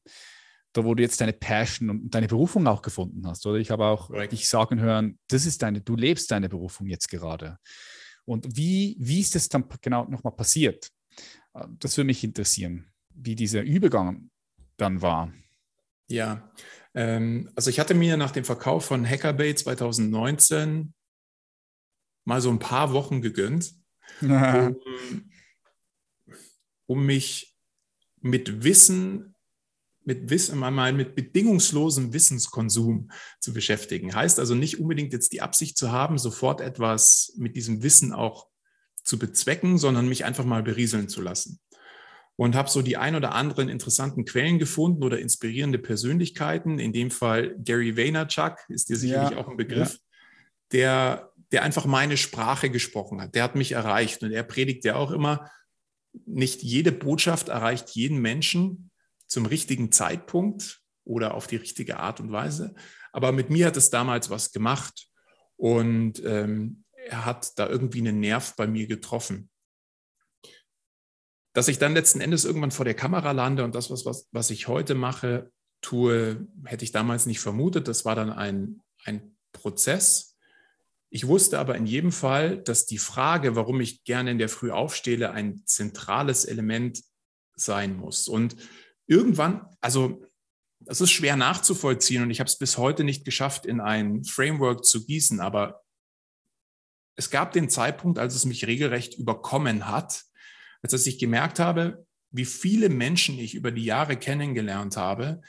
Da wo du jetzt deine Passion und deine Berufung auch gefunden hast. Oder ich habe auch right. dich sagen hören, das ist deine, du lebst deine Berufung jetzt gerade. Und wie, wie ist das dann genau nochmal passiert? Das würde mich interessieren, wie dieser Übergang dann war. Ja, ähm, also ich hatte mir nach dem Verkauf von Hackerbay 2019 mal so ein paar Wochen gegönnt, um, um mich mit Wissen, mit Wissen, mal mit bedingungslosem Wissenskonsum zu beschäftigen. Heißt also nicht unbedingt jetzt die Absicht zu haben, sofort etwas mit diesem Wissen auch zu bezwecken, sondern mich einfach mal berieseln zu lassen. Und habe so die ein oder anderen interessanten Quellen gefunden oder inspirierende Persönlichkeiten. In dem Fall Gary Vaynerchuk ist dir sicherlich ja, auch ein Begriff, ja. der, der einfach meine Sprache gesprochen hat. Der hat mich erreicht und er predigt ja auch immer, nicht jede Botschaft erreicht jeden Menschen zum richtigen Zeitpunkt oder auf die richtige Art und Weise. Aber mit mir hat es damals was gemacht und ähm, er hat da irgendwie einen Nerv bei mir getroffen. Dass ich dann letzten Endes irgendwann vor der Kamera lande und das, was, was, was ich heute mache, tue, hätte ich damals nicht vermutet. Das war dann ein, ein Prozess. Ich wusste aber in jedem Fall, dass die Frage, warum ich gerne in der Früh aufstehe, ein zentrales Element sein muss. Und irgendwann, also es ist schwer nachzuvollziehen und ich habe es bis heute nicht geschafft, in ein Framework zu gießen, aber es gab den Zeitpunkt, als es mich regelrecht überkommen hat, als ich gemerkt habe, wie viele Menschen ich über die Jahre kennengelernt habe,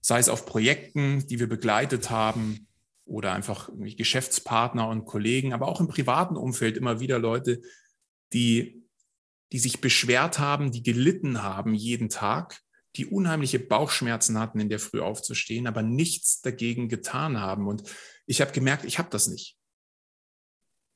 sei es auf Projekten, die wir begleitet haben, oder einfach Geschäftspartner und Kollegen, aber auch im privaten Umfeld immer wieder Leute, die, die sich beschwert haben, die gelitten haben jeden Tag, die unheimliche Bauchschmerzen hatten, in der Früh aufzustehen, aber nichts dagegen getan haben. Und ich habe gemerkt, ich habe das nicht.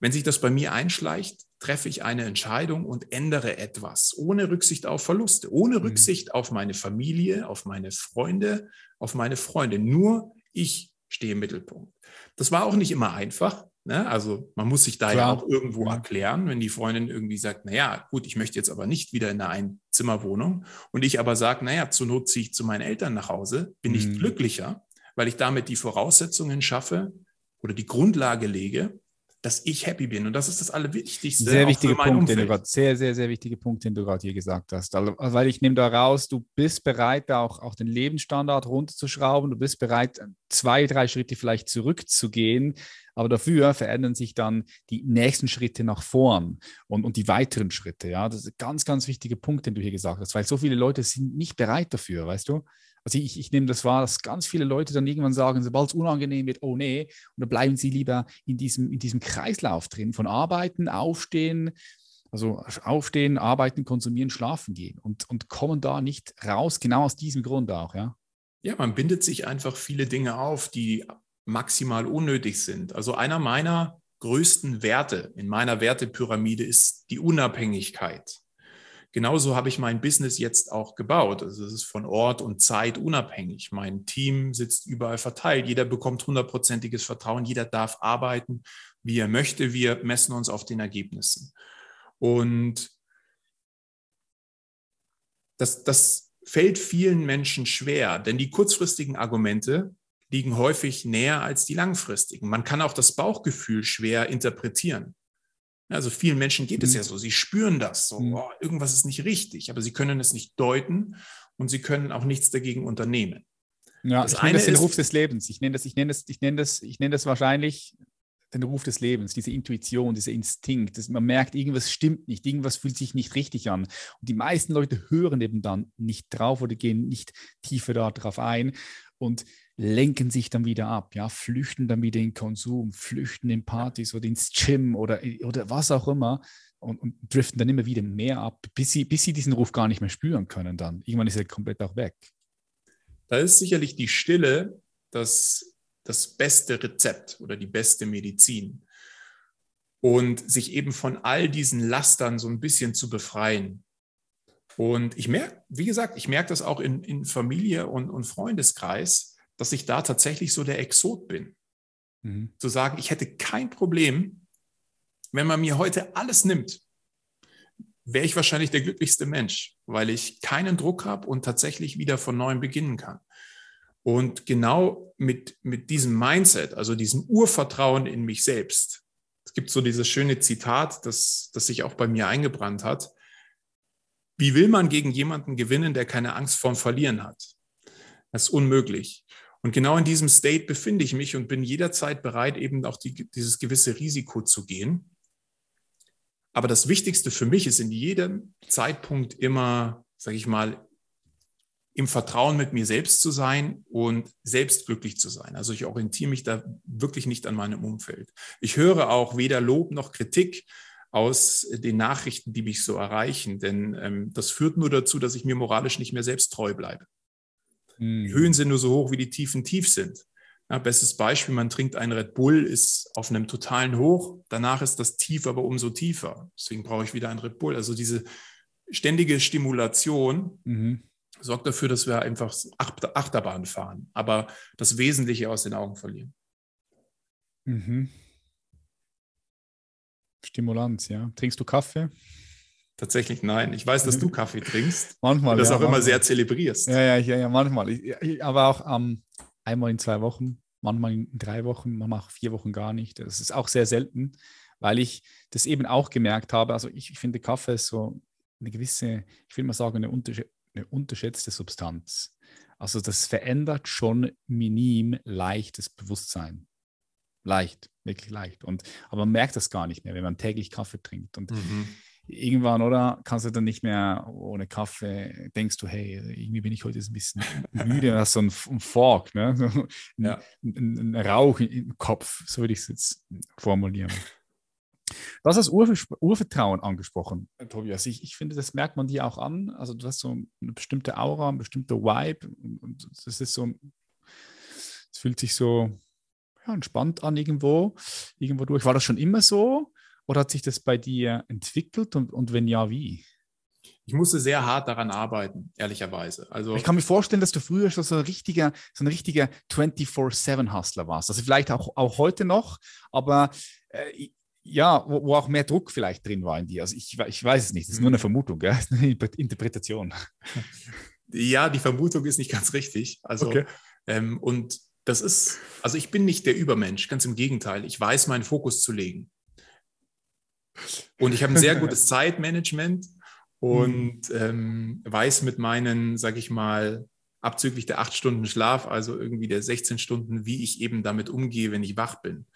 Wenn sich das bei mir einschleicht, treffe ich eine Entscheidung und ändere etwas, ohne Rücksicht auf Verluste, ohne mhm. Rücksicht auf meine Familie, auf meine Freunde, auf meine Freunde. Nur ich stehe im Mittelpunkt. Das war auch nicht immer einfach. Ne? Also man muss sich da Klar. ja auch irgendwo erklären, wenn die Freundin irgendwie sagt, naja, gut, ich möchte jetzt aber nicht wieder in eine Einzimmerwohnung und ich aber sage, naja, zur Not ziehe ich zu meinen Eltern nach Hause, bin ich mhm. glücklicher, weil ich damit die Voraussetzungen schaffe oder die Grundlage lege, dass ich happy bin. Und das ist das Allerwichtigste. Sehr wichtiger Punkt, den du gerade, sehr, sehr, sehr wichtiger Punkt, den du gerade hier gesagt hast. Also, weil ich nehme da raus, du bist bereit, auch, auch den Lebensstandard runterzuschrauben. Du bist bereit, zwei, drei Schritte vielleicht zurückzugehen. Aber dafür verändern sich dann die nächsten Schritte nach vorn und, und die weiteren Schritte. Ja, das ist ein ganz, ganz wichtiger Punkt, den du hier gesagt hast, weil so viele Leute sind nicht bereit dafür, weißt du? Also ich, ich nehme das wahr, dass ganz viele Leute dann irgendwann sagen, sobald es unangenehm wird, oh nee, und dann bleiben sie lieber in diesem, in diesem Kreislauf drin von Arbeiten, Aufstehen, also aufstehen, arbeiten, konsumieren, schlafen gehen und, und kommen da nicht raus, genau aus diesem Grund auch, ja. Ja, man bindet sich einfach viele Dinge auf, die maximal unnötig sind. Also einer meiner größten Werte in meiner Wertepyramide ist die Unabhängigkeit. Genauso habe ich mein Business jetzt auch gebaut. Also es ist von Ort und Zeit unabhängig. Mein Team sitzt überall verteilt. Jeder bekommt hundertprozentiges Vertrauen. Jeder darf arbeiten, wie er möchte. Wir messen uns auf den Ergebnissen. Und das, das fällt vielen Menschen schwer, denn die kurzfristigen Argumente liegen häufig näher als die langfristigen. Man kann auch das Bauchgefühl schwer interpretieren. Also vielen Menschen geht es mhm. ja so, sie spüren das, so, mhm. oh, irgendwas ist nicht richtig, aber sie können es nicht deuten und sie können auch nichts dagegen unternehmen. Ja, das ich nenne das den Ruf des Lebens. Ich nenne das, ich nenne das, ich nenne das, ich nenne das wahrscheinlich den Ruf des Lebens, diese Intuition, dieser Instinkt. Das, man merkt, irgendwas stimmt nicht, irgendwas fühlt sich nicht richtig an. Und die meisten Leute hören eben dann nicht drauf oder gehen nicht tiefer darauf ein. Und lenken sich dann wieder ab, ja, flüchten dann wieder in Konsum, flüchten in Partys oder ins Gym oder, oder was auch immer und, und driften dann immer wieder mehr ab, bis sie, bis sie diesen Ruf gar nicht mehr spüren können dann. Irgendwann ist er komplett auch weg. Da ist sicherlich die Stille das, das beste Rezept oder die beste Medizin. Und sich eben von all diesen Lastern so ein bisschen zu befreien. Und ich merke, wie gesagt, ich merke das auch in, in Familie und, und Freundeskreis, dass ich da tatsächlich so der Exot bin. Mhm. Zu sagen, ich hätte kein Problem, wenn man mir heute alles nimmt, wäre ich wahrscheinlich der glücklichste Mensch, weil ich keinen Druck habe und tatsächlich wieder von neuem beginnen kann. Und genau mit, mit diesem Mindset, also diesem Urvertrauen in mich selbst, es gibt so dieses schöne Zitat, das, das sich auch bei mir eingebrannt hat. Wie will man gegen jemanden gewinnen, der keine Angst vorm Verlieren hat? Das ist unmöglich. Und genau in diesem State befinde ich mich und bin jederzeit bereit, eben auch die, dieses gewisse Risiko zu gehen. Aber das Wichtigste für mich ist in jedem Zeitpunkt immer, sage ich mal, im Vertrauen mit mir selbst zu sein und selbst glücklich zu sein. Also ich orientiere mich da wirklich nicht an meinem Umfeld. Ich höre auch weder Lob noch Kritik aus den Nachrichten, die mich so erreichen, denn ähm, das führt nur dazu, dass ich mir moralisch nicht mehr selbst treu bleibe. Hm. Die Höhen sind nur so hoch, wie die Tiefen tief sind. Ja, bestes Beispiel, man trinkt einen Red Bull, ist auf einem totalen Hoch, danach ist das Tief aber umso tiefer. Deswegen brauche ich wieder einen Red Bull. Also diese ständige Stimulation mhm sorgt dafür, dass wir einfach Achterbahn fahren, aber das Wesentliche aus den Augen verlieren. Mhm. Stimulanz, ja. Trinkst du Kaffee? Tatsächlich nein. Ich weiß, dass du Kaffee trinkst. manchmal. Und das ja, auch manchmal. immer sehr zelebrierst. Ja, ja, ja, ja manchmal. Ich, ich, aber auch ähm, einmal in zwei Wochen, manchmal in drei Wochen, manchmal auch vier Wochen gar nicht. Das ist auch sehr selten, weil ich das eben auch gemerkt habe. Also ich, ich finde, Kaffee ist so eine gewisse, ich will mal sagen, eine eine unterschätzte Substanz. Also das verändert schon minim leicht das Bewusstsein. Leicht, wirklich leicht. Und, aber man merkt das gar nicht mehr, wenn man täglich Kaffee trinkt. Und mhm. irgendwann, oder, kannst du dann nicht mehr ohne Kaffee, denkst du, hey, irgendwie bin ich heute ein bisschen müde, hast so ein, ein Fork, ne? So ein, ja. ein, ein, Rauch im Kopf, so würde ich es jetzt formulieren. Du hast das Urvertrauen angesprochen, Tobias. Ich, ich finde, das merkt man dir auch an. Also du hast so eine bestimmte Aura, ein bestimmter Vibe. Und das ist so, es fühlt sich so ja, entspannt an irgendwo, irgendwo durch. War das schon immer so oder hat sich das bei dir entwickelt und, und wenn ja, wie? Ich musste sehr hart daran arbeiten, ehrlicherweise. Also ich kann mir vorstellen, dass du früher schon so ein richtiger, so ein richtiger 24-7-Hustler warst. Also vielleicht auch, auch heute noch, aber äh, ja, wo, wo, auch mehr Druck vielleicht drin war in dir. Also ich, ich weiß es nicht, das ist nur eine mhm. Vermutung, gell? eine Interpretation. Ja, die Vermutung ist nicht ganz richtig. Also, okay. ähm, und das ist, also ich bin nicht der Übermensch, ganz im Gegenteil. Ich weiß, meinen Fokus zu legen. Und ich habe ein sehr gutes Zeitmanagement und mhm. ähm, weiß mit meinen, sage ich mal, abzüglich der acht Stunden Schlaf, also irgendwie der 16 Stunden, wie ich eben damit umgehe, wenn ich wach bin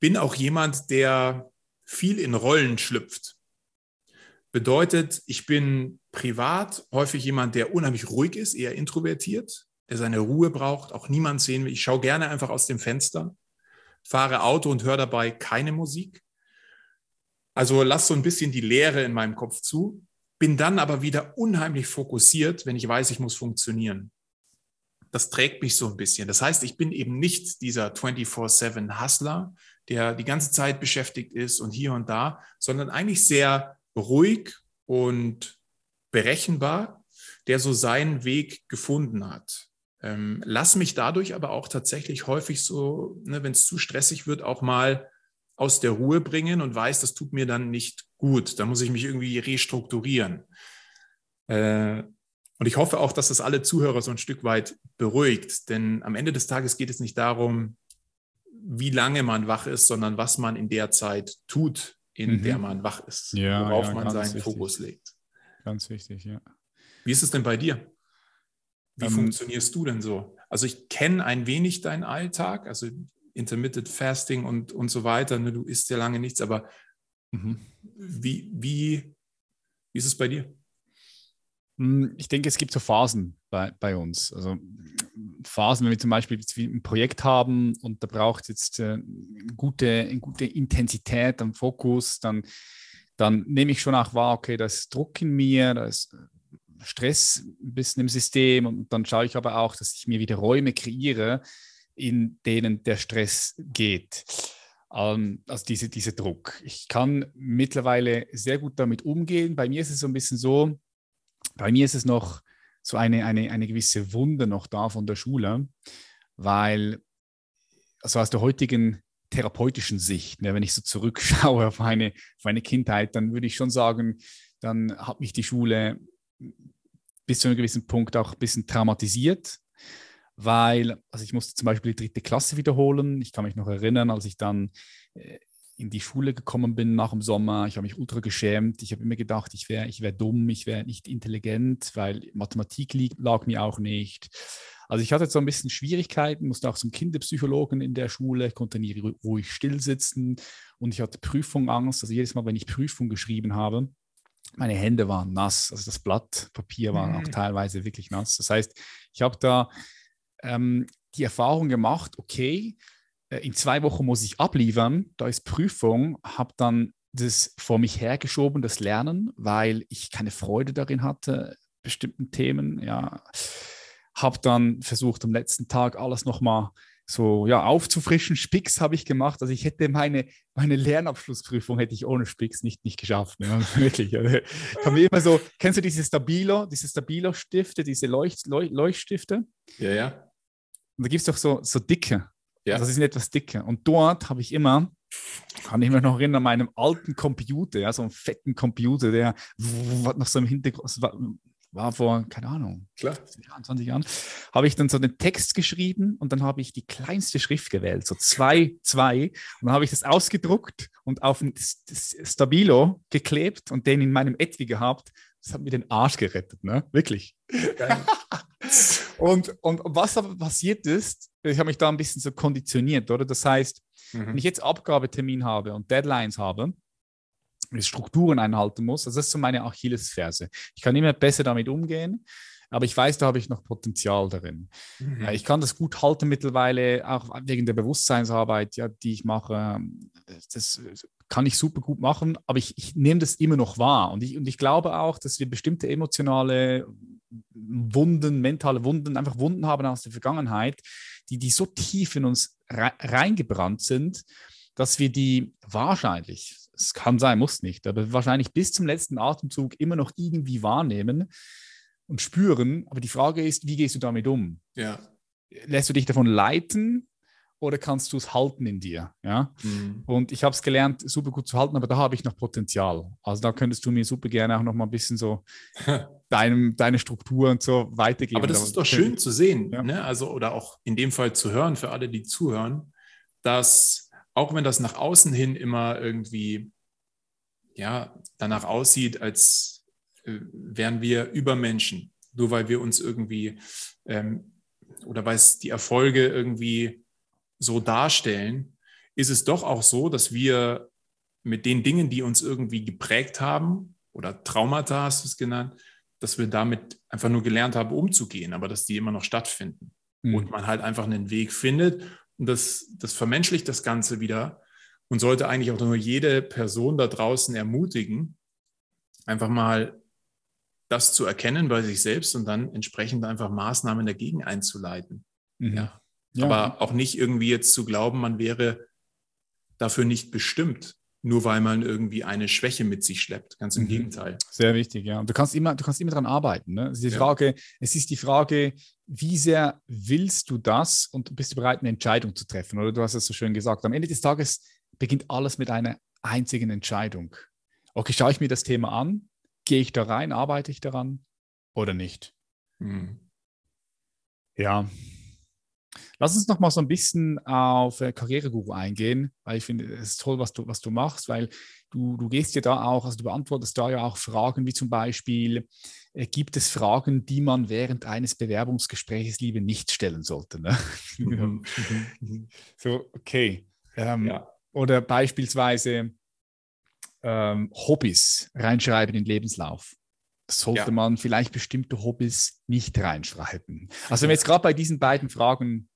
bin auch jemand, der viel in Rollen schlüpft. Bedeutet, ich bin privat häufig jemand, der unheimlich ruhig ist, eher introvertiert, der seine Ruhe braucht, auch niemand sehen will. Ich schaue gerne einfach aus dem Fenster, fahre Auto und höre dabei keine Musik. Also lass so ein bisschen die Leere in meinem Kopf zu, bin dann aber wieder unheimlich fokussiert, wenn ich weiß, ich muss funktionieren. Das trägt mich so ein bisschen. Das heißt, ich bin eben nicht dieser 24-7-Hustler, der die ganze Zeit beschäftigt ist und hier und da, sondern eigentlich sehr ruhig und berechenbar, der so seinen Weg gefunden hat. Ähm, lass mich dadurch aber auch tatsächlich häufig so, ne, wenn es zu stressig wird, auch mal aus der Ruhe bringen und weiß, das tut mir dann nicht gut. Da muss ich mich irgendwie restrukturieren. Äh, und ich hoffe auch, dass das alle Zuhörer so ein Stück weit beruhigt, denn am Ende des Tages geht es nicht darum, wie lange man wach ist, sondern was man in der Zeit tut, in mhm. der man wach ist, ja, worauf ja, man seinen wichtig. Fokus legt. Ganz wichtig, ja. Wie ist es denn bei dir? Wie ähm, funktionierst du denn so? Also ich kenne ein wenig deinen Alltag, also Intermittent Fasting und, und so weiter. Ne? Du isst ja lange nichts, aber mhm. wie, wie, wie ist es bei dir? Hm, ich denke, es gibt so Phasen bei, bei uns. Also Phasen, wenn wir zum Beispiel ein Projekt haben und da braucht es jetzt äh, gute, eine gute Intensität am Fokus, dann, dann nehme ich schon auch wahr, okay, da ist Druck in mir, da ist Stress ein bisschen im System und dann schaue ich aber auch, dass ich mir wieder Räume kreiere, in denen der Stress geht. Ähm, also diese, diese Druck. Ich kann mittlerweile sehr gut damit umgehen. Bei mir ist es so ein bisschen so, bei mir ist es noch so eine, eine, eine gewisse Wunde noch da von der Schule, weil, also aus der heutigen therapeutischen Sicht, ne, wenn ich so zurückschaue auf meine, auf meine Kindheit, dann würde ich schon sagen, dann hat mich die Schule bis zu einem gewissen Punkt auch ein bisschen traumatisiert, weil, also ich musste zum Beispiel die dritte Klasse wiederholen. Ich kann mich noch erinnern, als ich dann äh, in die Schule gekommen bin nach dem Sommer. Ich habe mich ultra geschämt. Ich habe immer gedacht, ich wäre ich wär dumm, ich wäre nicht intelligent, weil Mathematik lieg, lag mir auch nicht. Also ich hatte so ein bisschen Schwierigkeiten, musste auch zum Kinderpsychologen in der Schule, konnte nie ruhig still sitzen und ich hatte Prüfungangst. Also jedes Mal, wenn ich Prüfung geschrieben habe, meine Hände waren nass, also das Blatt Papier war mhm. auch teilweise wirklich nass. Das heißt, ich habe da ähm, die Erfahrung gemacht, okay, äh, in zwei Wochen muss ich abliefern, da ist Prüfung, habe dann das vor mich hergeschoben, das Lernen, weil ich keine Freude darin hatte, bestimmten Themen, ja. Habe dann versucht, am letzten Tag alles nochmal so ja, aufzufrischen. Spix habe ich gemacht. Also ich hätte meine, meine Lernabschlussprüfung hätte ich ohne Spix nicht, nicht geschafft. Ne? Wirklich. Also, ich habe immer so, kennst du diese Stabilo, diese Stabilo-Stifte, diese Leucht, Leucht, Leuchtstifte? Ja, ja. Und da gibt es doch so, so dicke. Ja. Also sie sind etwas dicker. Und dort habe ich immer, kann ich mich noch erinnern, an meinem alten Computer, ja, so einen fetten Computer, der noch so im Hintergrund, war vor, keine Ahnung, Klar. 20 Jahren, habe ich dann so den Text geschrieben und dann habe ich die kleinste Schrift gewählt, so zwei, zwei. Und dann habe ich das ausgedruckt und auf ein Stabilo geklebt und den in meinem Etui gehabt. Das hat mir den Arsch gerettet, ne? Wirklich. und, und was aber passiert ist, ich habe mich da ein bisschen so konditioniert, oder? Das heißt, mhm. wenn ich jetzt Abgabetermin habe und Deadlines habe, Strukturen einhalten muss. Also das ist so meine Achillesferse. Ich kann immer besser damit umgehen, aber ich weiß, da habe ich noch Potenzial darin. Mhm. Ich kann das gut halten mittlerweile, auch wegen der Bewusstseinsarbeit, ja, die ich mache. Das kann ich super gut machen, aber ich, ich nehme das immer noch wahr. Und ich, und ich glaube auch, dass wir bestimmte emotionale Wunden, mentale Wunden, einfach Wunden haben aus der Vergangenheit, die, die so tief in uns reingebrannt sind, dass wir die wahrscheinlich, es kann sein, muss nicht, aber wahrscheinlich bis zum letzten Atemzug immer noch irgendwie wahrnehmen und spüren. Aber die Frage ist, wie gehst du damit um? Ja. Lässt du dich davon leiten oder kannst du es halten in dir? Ja. Mhm. Und ich habe es gelernt, super gut zu halten, aber da habe ich noch Potenzial. Also da könntest du mir super gerne auch noch mal ein bisschen so deinem, deine Struktur und so weitergeben. Aber das ist doch schön zu sehen, ja. ne? Also oder auch in dem Fall zu hören für alle, die zuhören, dass auch wenn das nach außen hin immer irgendwie ja, danach aussieht, als äh, wären wir Übermenschen, nur weil wir uns irgendwie ähm, oder weil es die Erfolge irgendwie so darstellen, ist es doch auch so, dass wir mit den Dingen, die uns irgendwie geprägt haben, oder Traumata hast du es genannt, dass wir damit einfach nur gelernt haben, umzugehen, aber dass die immer noch stattfinden. Mhm. Und man halt einfach einen Weg findet und das, das vermenschlicht das Ganze wieder und sollte eigentlich auch nur jede Person da draußen ermutigen, einfach mal das zu erkennen bei sich selbst und dann entsprechend einfach Maßnahmen dagegen einzuleiten. Mhm. Ja. ja. Aber auch nicht irgendwie jetzt zu glauben, man wäre dafür nicht bestimmt, nur weil man irgendwie eine Schwäche mit sich schleppt. Ganz im mhm. Gegenteil. Sehr wichtig, ja. Und du kannst immer, du kannst immer daran arbeiten. Ne? Es, ist die ja. Frage, es ist die Frage, wie sehr willst du das und bist du bereit, eine Entscheidung zu treffen? Oder du hast es so schön gesagt, am Ende des Tages beginnt alles mit einer einzigen Entscheidung. Okay, schaue ich mir das Thema an? Gehe ich da rein? Arbeite ich daran oder nicht? Mhm. Ja, Lass uns noch mal so ein bisschen auf äh, Karriereguru eingehen, weil ich finde, es ist toll, was du, was du machst, weil du, du gehst ja da auch, also du beantwortest da ja auch Fragen wie zum Beispiel, äh, gibt es Fragen, die man während eines Bewerbungsgesprächs lieber nicht stellen sollte? Ne? Mhm. Mhm. so, okay. Ähm, ja. Oder beispielsweise ähm, Hobbys reinschreiben in den Lebenslauf sollte ja. man vielleicht bestimmte Hobbys nicht reinschreiben. Also wenn wir jetzt gerade bei diesen beiden Fragen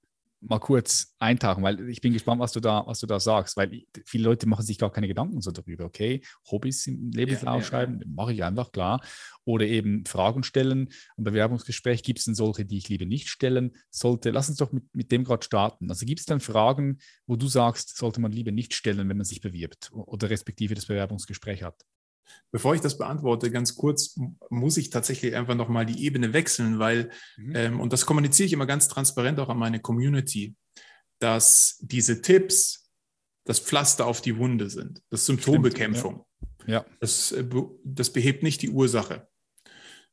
mal kurz eintauchen, weil ich bin gespannt, was du da, was du da sagst, weil viele Leute machen sich gar keine Gedanken so darüber. Okay, Hobbys im Lebenslauf ja, schreiben, ja, mache ich einfach klar. Oder eben Fragen stellen. Und Bewerbungsgespräch gibt es denn solche, die ich lieber nicht stellen sollte. Lass uns doch mit, mit dem gerade starten. Also gibt es dann Fragen, wo du sagst, sollte man lieber nicht stellen, wenn man sich bewirbt oder respektive das Bewerbungsgespräch hat? Bevor ich das beantworte, ganz kurz, muss ich tatsächlich einfach nochmal die Ebene wechseln, weil, mhm. ähm, und das kommuniziere ich immer ganz transparent auch an meine Community, dass diese Tipps das Pflaster auf die Wunde sind, das Symptombekämpfung. Stimmt, ja. ja. Das, äh, das behebt nicht die Ursache.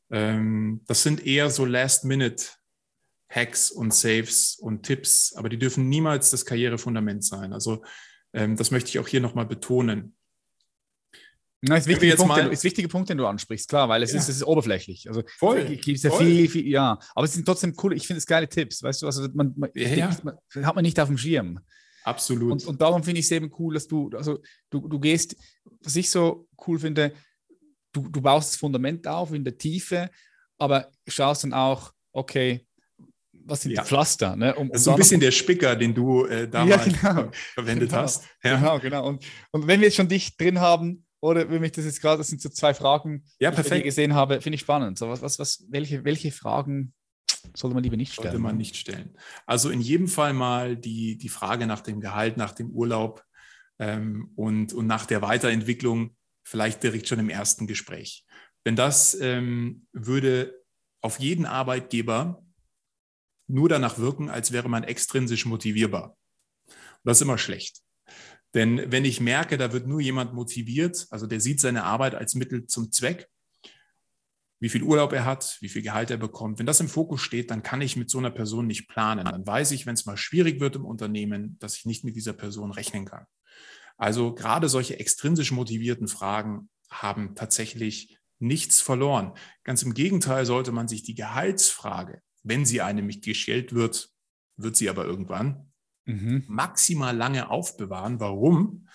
Ähm, das sind eher so Last-Minute-Hacks und Saves und Tipps, aber die dürfen niemals das Karrierefundament sein. Also Ähm, das möchte ich auch hier nochmal betonen. Na, ist, wichtige Punkt, mal, ist wichtiger Punkt, den du ansprichst, klar, weil es, ja. ist, es ist oberflächlich. Also voll, gibt ja voll. viel, viel, ja. Aber es sind trotzdem cool, ich finde es geile Tipps, weißt du, also man, man, ja. man, hat man nicht auf dem Schirm. Absolut. Und, und darum finde ich es eben cool, dass du, also du, du gehst, was ich so cool finde, du, du baust das Fundament auf in der Tiefe, aber schaust dann auch, okay, was sind ja. die Pflaster? Ne? Um, das ist so ein bisschen der Spicker, den du äh, damals ja, genau. verwendet genau. hast. Ja. Genau, genau. Und, und wenn wir jetzt schon dich drin haben, oder wenn ich das jetzt gerade, das sind so zwei Fragen, ja, die ich gesehen habe, finde ich spannend. So, was, was, was, welche, welche Fragen sollte man lieber nicht stellen? Sollte man nicht stellen. Also in jedem Fall mal die, die Frage nach dem Gehalt, nach dem Urlaub ähm, und, und nach der Weiterentwicklung, vielleicht direkt schon im ersten Gespräch. Denn das ähm, würde auf jeden Arbeitgeber nur danach wirken, als wäre man extrinsisch motivierbar. Und das ist immer schlecht. Denn wenn ich merke, da wird nur jemand motiviert, also der sieht seine Arbeit als Mittel zum Zweck, wie viel Urlaub er hat, wie viel Gehalt er bekommt, wenn das im Fokus steht, dann kann ich mit so einer Person nicht planen. Dann weiß ich, wenn es mal schwierig wird im Unternehmen, dass ich nicht mit dieser Person rechnen kann. Also gerade solche extrinsisch motivierten Fragen haben tatsächlich nichts verloren. Ganz im Gegenteil sollte man sich die Gehaltsfrage, wenn sie einem nicht gestellt wird, wird sie aber irgendwann, mhm. maximal lange aufbewahren. Warum?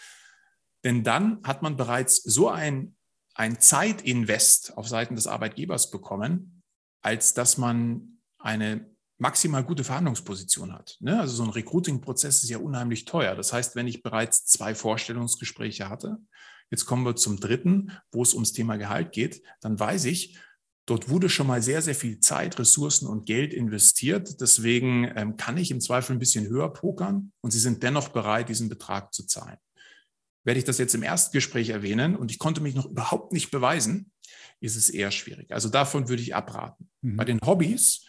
Denn dann hat man bereits so ein, ein Zeitinvest auf Seiten des Arbeitgebers bekommen, als dass man eine maximal gute Verhandlungsposition hat. Ne? Also so ein Recruiting-Prozess ist ja unheimlich teuer. Das heißt, wenn ich bereits zwei Vorstellungsgespräche hatte, jetzt kommen wir zum dritten, wo es ums Thema Gehalt geht, dann weiß ich, Dort wurde schon mal sehr, sehr viel Zeit, Ressourcen und Geld investiert. Deswegen ähm, kann ich im Zweifel ein bisschen höher pokern und Sie sind dennoch bereit, diesen Betrag zu zahlen. Werde ich das jetzt im ersten Gespräch erwähnen und ich konnte mich noch überhaupt nicht beweisen, ist es eher schwierig. Also davon würde ich abraten. Mhm. Bei den Hobbys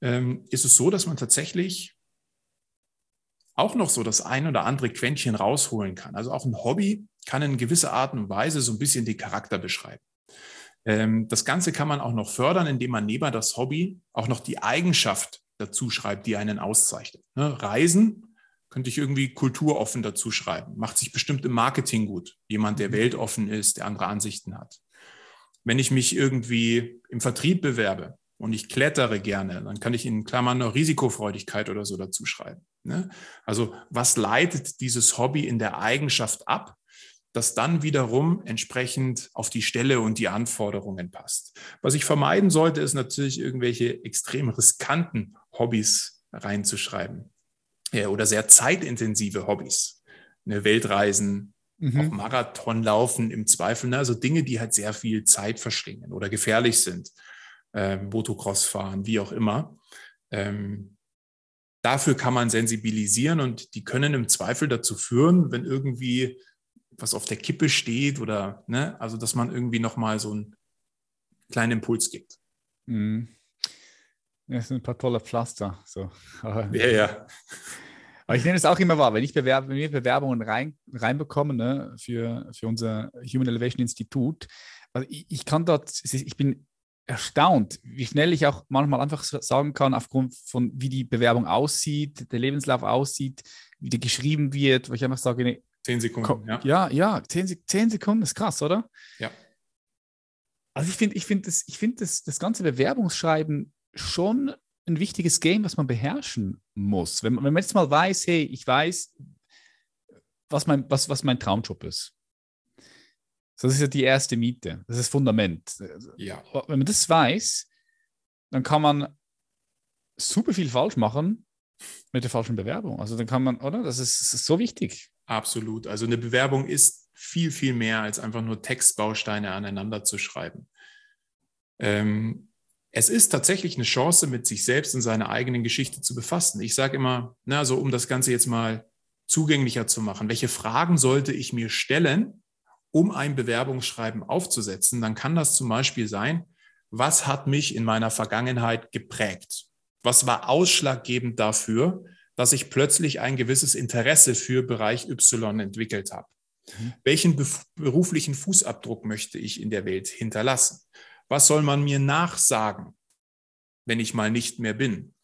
ähm, ist es so, dass man tatsächlich auch noch so das ein oder andere Quäntchen rausholen kann. Also auch ein Hobby kann in gewisser Art und Weise so ein bisschen den Charakter beschreiben. Ähm, das Ganze kann man auch noch fördern, indem man neben das Hobby auch noch die Eigenschaft dazu schreibt, die einen auszeichnet. Ne, Reisen könnte ich irgendwie kulturoffen dazu schreiben. Macht sich bestimmt im Marketing gut. Jemand, der mhm. weltoffen ist, der andere Ansichten hat. Wenn ich mich irgendwie im Vertrieb bewerbe und ich klettere gerne, dann kann ich in Klammern eine Risikofreudigkeit oder so dazu schreiben. Ne? Also was leitet dieses Hobby in der Eigenschaft ab? Das dann wiederum entsprechend auf die Stelle und die Anforderungen passt. Was ich vermeiden sollte, ist natürlich irgendwelche extrem riskanten Hobbys reinzuschreiben ja, oder sehr zeitintensive Hobbys. Eine Weltreisen, mhm. auch Marathonlaufen im Zweifel, ne? also Dinge, die halt sehr viel Zeit verschlingen oder gefährlich sind. Ähm, Motocross fahren, wie auch immer. Ähm, dafür kann man sensibilisieren und die können im Zweifel dazu führen, wenn irgendwie was auf der Kippe steht oder, ne, also dass man irgendwie nochmal so einen kleinen Impuls gibt. Mhm. Das sind ein paar tolle Pflaster. So. ja, ja. Aber ich nehme es auch immer wahr, wenn ich Bewerb wenn wir Bewerbungen rein, reinbekommen ne, für, für unser Human Elevation Institut, also ich, ich kann dort, ich bin erstaunt, wie schnell ich auch manchmal einfach sagen kann, aufgrund von wie die Bewerbung aussieht, der Lebenslauf aussieht, wie der geschrieben wird, wo ich einfach sage, nee, Zehn Sekunden, ja. Ja, ja, zehn, zehn Sekunden ist krass, oder? Ja. Also ich finde ich find das, find das, das ganze Bewerbungsschreiben schon ein wichtiges Game, was man beherrschen muss. Wenn, wenn man jetzt mal weiß, hey, ich weiß, was mein, was, was mein Traumjob ist. Das ist ja die erste Miete. Das ist das Fundament. Ja. Wenn man das weiß, dann kann man super viel falsch machen mit der falschen Bewerbung. Also dann kann man, oder? Das ist, das ist so wichtig. Absolut. Also eine Bewerbung ist viel, viel mehr als einfach nur Textbausteine aneinander zu schreiben. Ähm, es ist tatsächlich eine Chance, mit sich selbst und seiner eigenen Geschichte zu befassen. Ich sage immer, na, so um das Ganze jetzt mal zugänglicher zu machen, welche Fragen sollte ich mir stellen, um ein Bewerbungsschreiben aufzusetzen? Dann kann das zum Beispiel sein, was hat mich in meiner Vergangenheit geprägt? Was war ausschlaggebend dafür, dass ich plötzlich ein gewisses Interesse für Bereich Y entwickelt habe. Mhm. Welchen beruflichen Fußabdruck möchte ich in der Welt hinterlassen? Was soll man mir nachsagen, wenn ich mal nicht mehr bin?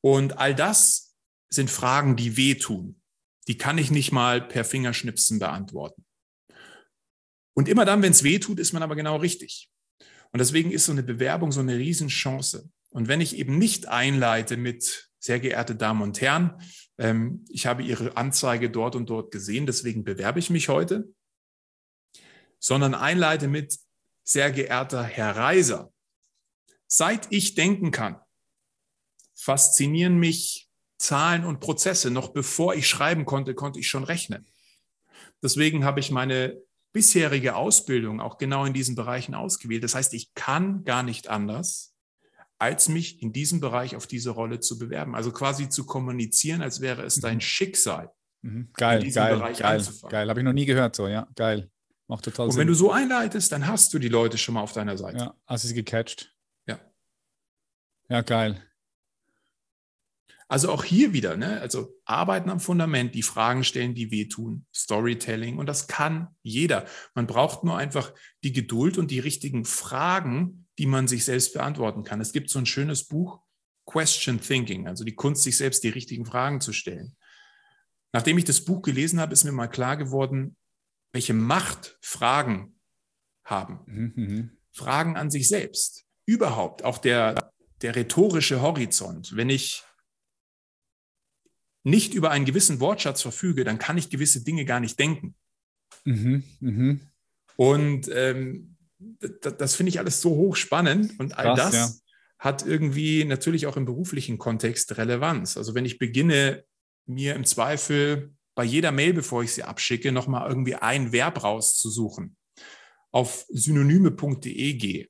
Und all das sind Fragen, die wehtun, die kann ich nicht mal per Fingerschnipsen beantworten. Und immer dann, wenn es weh tut, ist man aber genau richtig. Und deswegen ist so eine Bewerbung so eine Riesenchance. Und wenn ich eben nicht einleite mit, sehr geehrte Damen und Herren, ähm, ich habe Ihre Anzeige dort und dort gesehen, deswegen bewerbe ich mich heute, sondern einleite mit, sehr geehrter Herr Reiser, seit ich denken kann, faszinieren mich Zahlen und Prozesse. Noch bevor ich schreiben konnte, konnte ich schon rechnen. Deswegen habe ich meine bisherige Ausbildung auch genau in diesen Bereichen ausgewählt. Das heißt, ich kann gar nicht anders, als mich in diesem Bereich auf diese Rolle zu bewerben. Also quasi zu kommunizieren, als wäre es dein mhm. Schicksal. Mhm. Geil, geil, Bereich geil, geil. Habe ich noch nie gehört so, ja, geil. Macht total Und Sinn. wenn du so einleitest, dann hast du die Leute schon mal auf deiner Seite. Ja, hast du sie gecatcht. Ja. Ja, geil. Also auch hier wieder, ne? also arbeiten am Fundament, die Fragen stellen, die wehtun, Storytelling und das kann jeder. Man braucht nur einfach die Geduld und die richtigen Fragen, die man sich selbst beantworten kann. Es gibt so ein schönes Buch, Question Thinking, also die Kunst, sich selbst die richtigen Fragen zu stellen. Nachdem ich das Buch gelesen habe, ist mir mal klar geworden, welche Macht Fragen haben. Mhm. mhm. Fragen an sich selbst. Überhaupt, auch der, der rhetorische Horizont. Wenn ich nicht über einen gewissen Wortschatz verfüge, dann kann ich gewisse Dinge gar nicht denken. Mhm, mh. Und ähm, das, das finde ich alles so hochspannend und all Krass, das ja. hat irgendwie natürlich auch im beruflichen Kontext Relevanz. Also wenn ich beginne, mir im Zweifel bei jeder Mail, bevor ich sie abschicke, nochmal irgendwie ein Verb rauszusuchen, auf synonyme.de gehe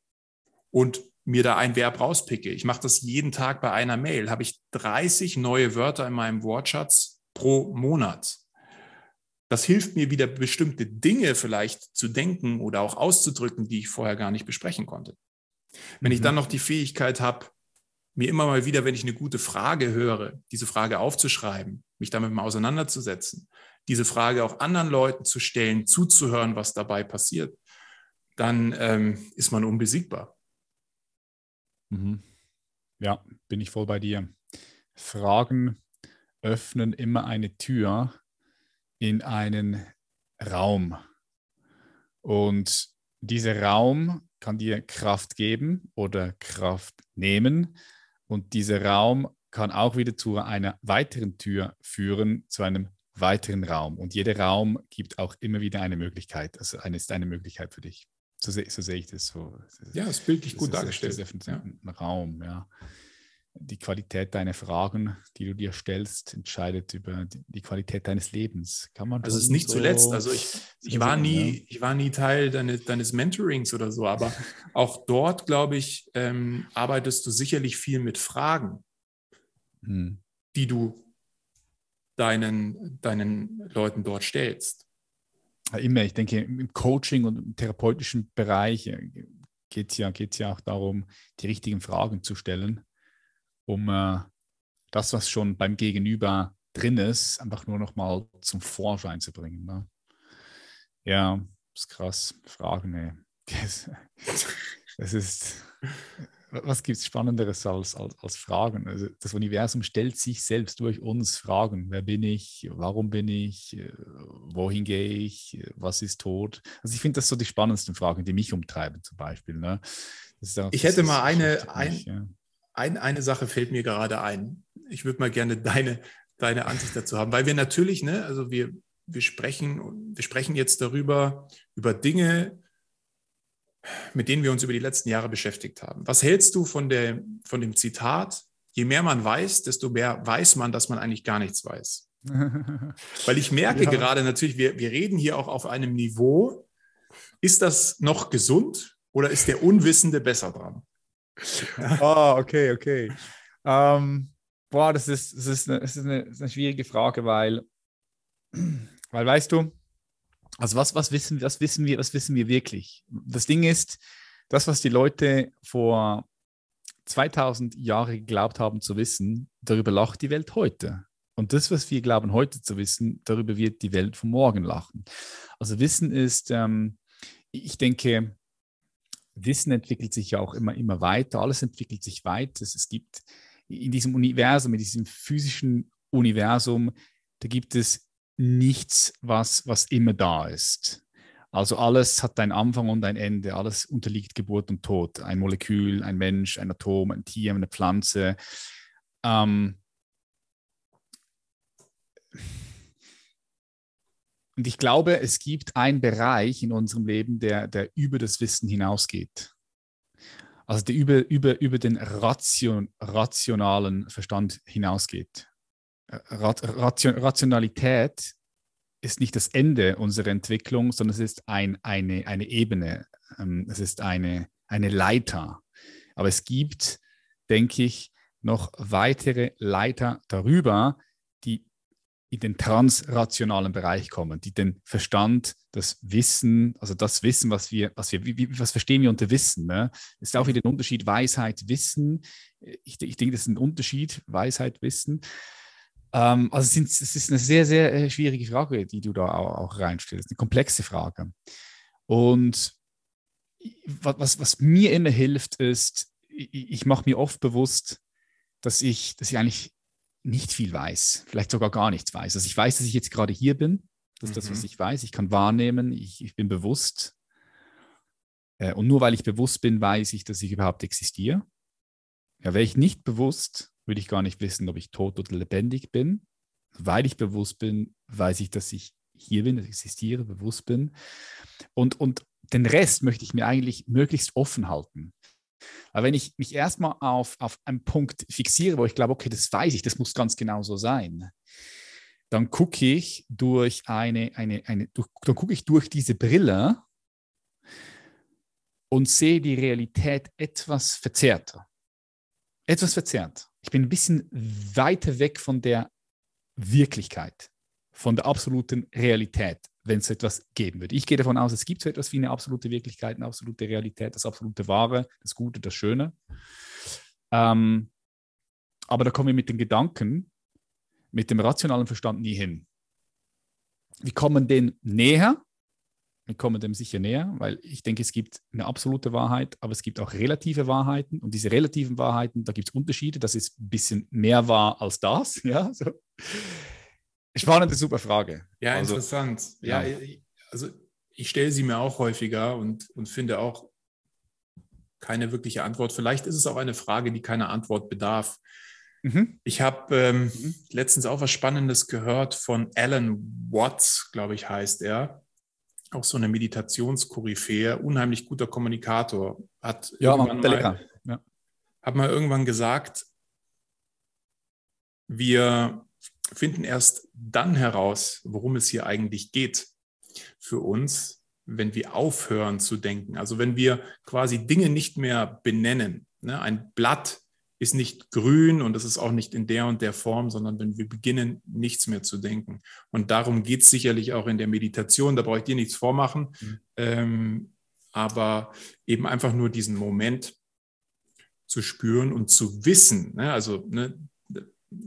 und mir da ein Verb rauspicke. Ich mache das jeden Tag bei einer Mail. Habe ich 30 neue Wörter in meinem Wortschatz pro Monat. Das hilft mir wieder bestimmte Dinge vielleicht zu denken oder auch auszudrücken, die ich vorher gar nicht besprechen konnte. Wenn mhm. ich dann noch die Fähigkeit habe, mir immer mal wieder, wenn ich eine gute Frage höre, diese Frage aufzuschreiben, mich damit mal auseinanderzusetzen, diese Frage auch anderen Leuten zu stellen, zuzuhören, was dabei passiert, dann ähm, ist man unbesiegbar. Mhm. Ja, bin ich voll bei dir. Fragen öffnen immer eine Tür in einen Raum. Und dieser Raum kann dir Kraft geben oder Kraft nehmen. Und dieser Raum kann auch wieder zu einer weiteren Tür führen, zu einem weiteren Raum. Und jeder Raum gibt auch immer wieder eine Möglichkeit. Also eine ist eine Möglichkeit für dich. So, so sehe ich das so. Ja, es ist bildlich gut dargestellt. Das ist ja. ein Raum, ja. Die Qualität deiner Fragen, die du dir stellst, entscheidet über die Qualität deines Lebens. Kann man also es ist nicht so zuletzt, also ich, ich, war nie, ich war nie Teil deines, deines Mentorings oder so, aber auch dort, glaube ich, ähm, arbeitest du sicherlich viel mit Fragen, hm. die du deinen, deinen Leuten dort stellst immer, ich denke, im Coaching und im therapeutischen Bereich äh, geht es ja, geht's ja auch darum, die richtigen Fragen zu stellen, um äh, das, was schon beim Gegenüber drin ist, einfach nur noch mal zum Vorschein zu bringen. Ne? Ja, ist krass. Fragen, ey. Das ist, was gibt es Spannenderes als, als, als Fragen? Also das Universum stellt sich selbst durch uns Fragen. Wer bin ich? Warum bin ich? Wohin gehe ich? Was ist Tod? Also ich finde das so die spannendsten Fragen, die mich umtreiben zum Beispiel. Ne? Auch, ich hätte mal eine, ein, ja. Ein, eine Sache fällt mir gerade ein. Ich würde mal gerne deine, deine Ansicht dazu haben, weil wir natürlich, ne, also wir, wir sprechen, wir sprechen jetzt darüber, über Dinge, mit denen wir uns über die letzten Jahre beschäftigt haben. Was hältst du von, der, von dem Zitat, je mehr man weiß, desto mehr weiß man, dass man eigentlich gar nichts weiß? Weil ich merke ja. gerade natürlich, wir, wir reden hier auch auf einem Niveau, ist das noch gesund oder ist der Unwissende besser dran? Oh, okay, okay. Ähm, boah, das ist, das, ist eine, das, ist eine, das ist eine schwierige Frage, weil, weil weißt du, also was, was, wissen, was, wissen wir, was wissen wir wirklich? Das Ding ist, das, was die Leute vor 2000 Jahren geglaubt haben zu wissen, darüber lacht die Welt heute. Und das, was wir glauben heute zu wissen, darüber wird die Welt von morgen lachen. Also Wissen ist, ähm, ich denke, Wissen entwickelt sich ja auch immer, immer weiter. Alles entwickelt sich weiter. Es gibt in diesem Universum, in diesem physischen Universum, da gibt es nichts, was, was immer da ist. Also alles hat einen Anfang und ein Ende, alles unterliegt Geburt und Tod. Ein Molekül, ein Mensch, ein Atom, ein Tier, eine Pflanze. Ähm und ich glaube, es gibt einen Bereich in unserem Leben, der, der über das Wissen hinausgeht. Also der über, über, über den Ration, rationalen Verstand hinausgeht. Ration, Rationalität ist nicht das Ende unserer Entwicklung, sondern es ist ein, eine, eine Ebene, ähm, es ist eine, eine Leiter. Aber es gibt, denke ich, noch weitere Leiter darüber, die in den transrationalen Bereich kommen, die den Verstand, das Wissen, also das Wissen, was wir, was wir, wie, was verstehen wir unter Wissen? Ne? Ist auch wieder ein Unterschied, Weisheit, Wissen. Ich, ich denke, das ist ein Unterschied, Weisheit, Wissen. Ähm, also es, sind, es, ist eine sehr, sehr äh, schwierige Frage, die du da auch, auch reinstellst, eine komplexe Frage. Und was, was mir immer hilft, ist, ich, ich mache mir oft bewusst, dass ich, dass ich eigentlich nicht viel weiß, vielleicht sogar gar nichts weiß. Also ich weiß, dass ich jetzt gerade hier bin, das ist mhm. das, was mhm. ich weiß. Ich kann wahrnehmen, ich, ich bin bewusst. Äh, und nur weil ich bewusst bin, weiß ich, dass ich überhaupt existiere. Ja, wäre ich nicht bewusst, würde ich gar nicht wissen, ob ich tot oder lebendig bin. Weil ich bewusst bin, weiß ich, dass ich hier bin, dass ich existiere, bewusst bin. Und, und den Rest möchte ich mir eigentlich möglichst offen halten. Aber wenn ich mich erstmal auf, auf einen Punkt fixiere, wo ich glaube, okay, das weiß ich, das muss ganz genau so sein, dann gucke ich durch eine, eine, eine durch, dann gucke ich durch diese Brille und sehe die Realität etwas verzerrter. Etwas verzerrt. Ich bin ein bisschen weiter weg von der Wirklichkeit, von der absoluten Realität, wenn es etwas geben würde. Ich gehe davon aus, es gibt so etwas wie eine absolute Wirklichkeit, eine absolute Realität, das absolute Wahre, das Gute, das Schöne. Ähm, aber da kommen wir mit den Gedanken, mit dem rationalen Verstand nie hin. Wir kommen denen näher, wir kommen dem sicher näher, weil ich denke, es gibt eine absolute Wahrheit, aber es gibt auch relative Wahrheiten. Und diese relativen Wahrheiten, da gibt es Unterschiede. Das ist ein bisschen mehr wahr als das. Ja, so. Spannende, super Frage. Ja, also, interessant. Ja, ja, also ich stelle sie mir auch häufiger und, und finde auch keine wirkliche Antwort. Vielleicht ist es auch eine Frage, die keine Antwort bedarf. Mhm. Ich habe ähm, mhm. letztens auch was Spannendes gehört von Alan Watts, glaube ich, heißt er auch so eine Meditationskoryphäe, unheimlich guter Kommunikator, hat ja, mal, ja. hat mal irgendwann gesagt, wir finden erst dann heraus, worum es hier eigentlich geht für uns, wenn wir aufhören zu denken. Also wenn wir quasi Dinge nicht mehr benennen. Ne? Ein Blatt ist nicht grün und es ist auch nicht in der und der Form, sondern wenn wir beginnen, nichts mehr zu denken. Und darum geht es sicherlich auch in der Meditation, da brauche ich dir nichts vormachen, mhm. ähm, aber eben einfach nur diesen Moment zu spüren und zu wissen. Ne? Also ne,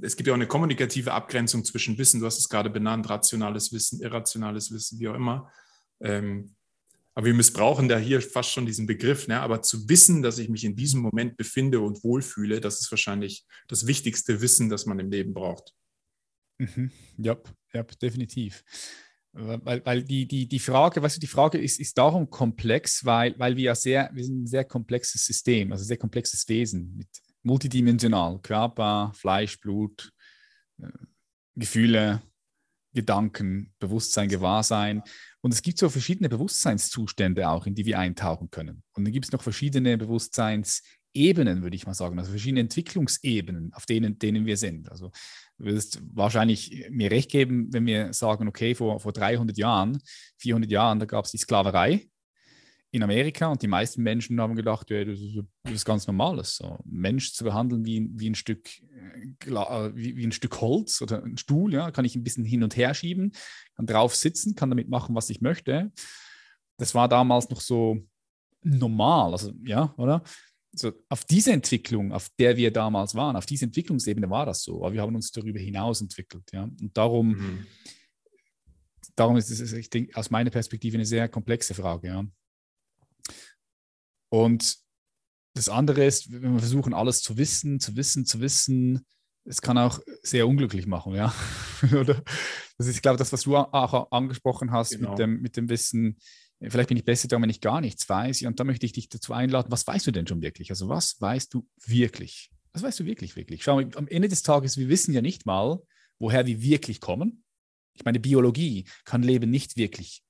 es gibt ja auch eine kommunikative Abgrenzung zwischen Wissen, du hast es gerade benannt, rationales Wissen, irrationales Wissen, wie auch immer. Ähm, aber wir missbrauchen da hier fast schon diesen Begriff. Ne? Aber zu wissen, dass ich mich in diesem Moment befinde und wohlfühle, das ist wahrscheinlich das wichtigste Wissen, das man im Leben braucht. Mhm. Ja, ja, definitiv. Weil, weil die, die, die Frage, weißt du, die Frage ist, ist darum komplex, weil, weil wir ja sehr, wir sind ein sehr komplexes System, also sehr komplexes Wesen, mit multidimensional, Körper, Fleisch, Blut, äh, Gefühle, Gedanken, Bewusstsein, Gewahrsein. Und es gibt so verschiedene Bewusstseinszustände auch, in die wir eintauchen können. Und dann gibt es noch verschiedene Bewusstseinsebenen, würde ich mal sagen, also verschiedene Entwicklungsebenen, auf denen, denen wir sind. Also du wirst wahrscheinlich mir recht geben, wenn wir sagen, okay, vor, vor 300 Jahren, 400 Jahren, da gab es die Sklaverei in Amerika und die meisten Menschen haben gedacht, ja, das ist, ganz normales, so Mensch zu behandeln wie, wie, ein Stück, äh, äh, wie, wie, ein Stück Holz oder ein Stuhl, ja, kann ich ein bisschen hin und her schieben, kann drauf sitzen, kann damit machen, was ich möchte. Das war damals noch so normal, also ja, oder? So, auf diese Entwicklung, auf der wir damals waren, auf diese Entwicklungsebene war das so, aber wir haben uns darüber hinaus entwickelt, ja. Und darum, mhm. darum ist es, ich denke, aus meiner Perspektive eine sehr komplexe Frage, ja. Und das andere ist, wenn wir versuchen, alles zu wissen, zu wissen, zu wissen, es kann auch sehr unglücklich machen, ja. Oder? Das ist, ich glaube, das, was du auch angesprochen hast genau. mit, dem, mit dem Wissen, vielleicht bin ich besser da, wenn ich gar nichts weiß. Und da möchte ich dich dazu einladen, was weißt du denn schon wirklich? Also was weißt du wirklich? Was weißt du wirklich, wirklich? Schau, am Ende des Tages, wir wissen ja nicht mal, woher wir wirklich kommen. Ich meine, Biologie kann Leben nicht wirklich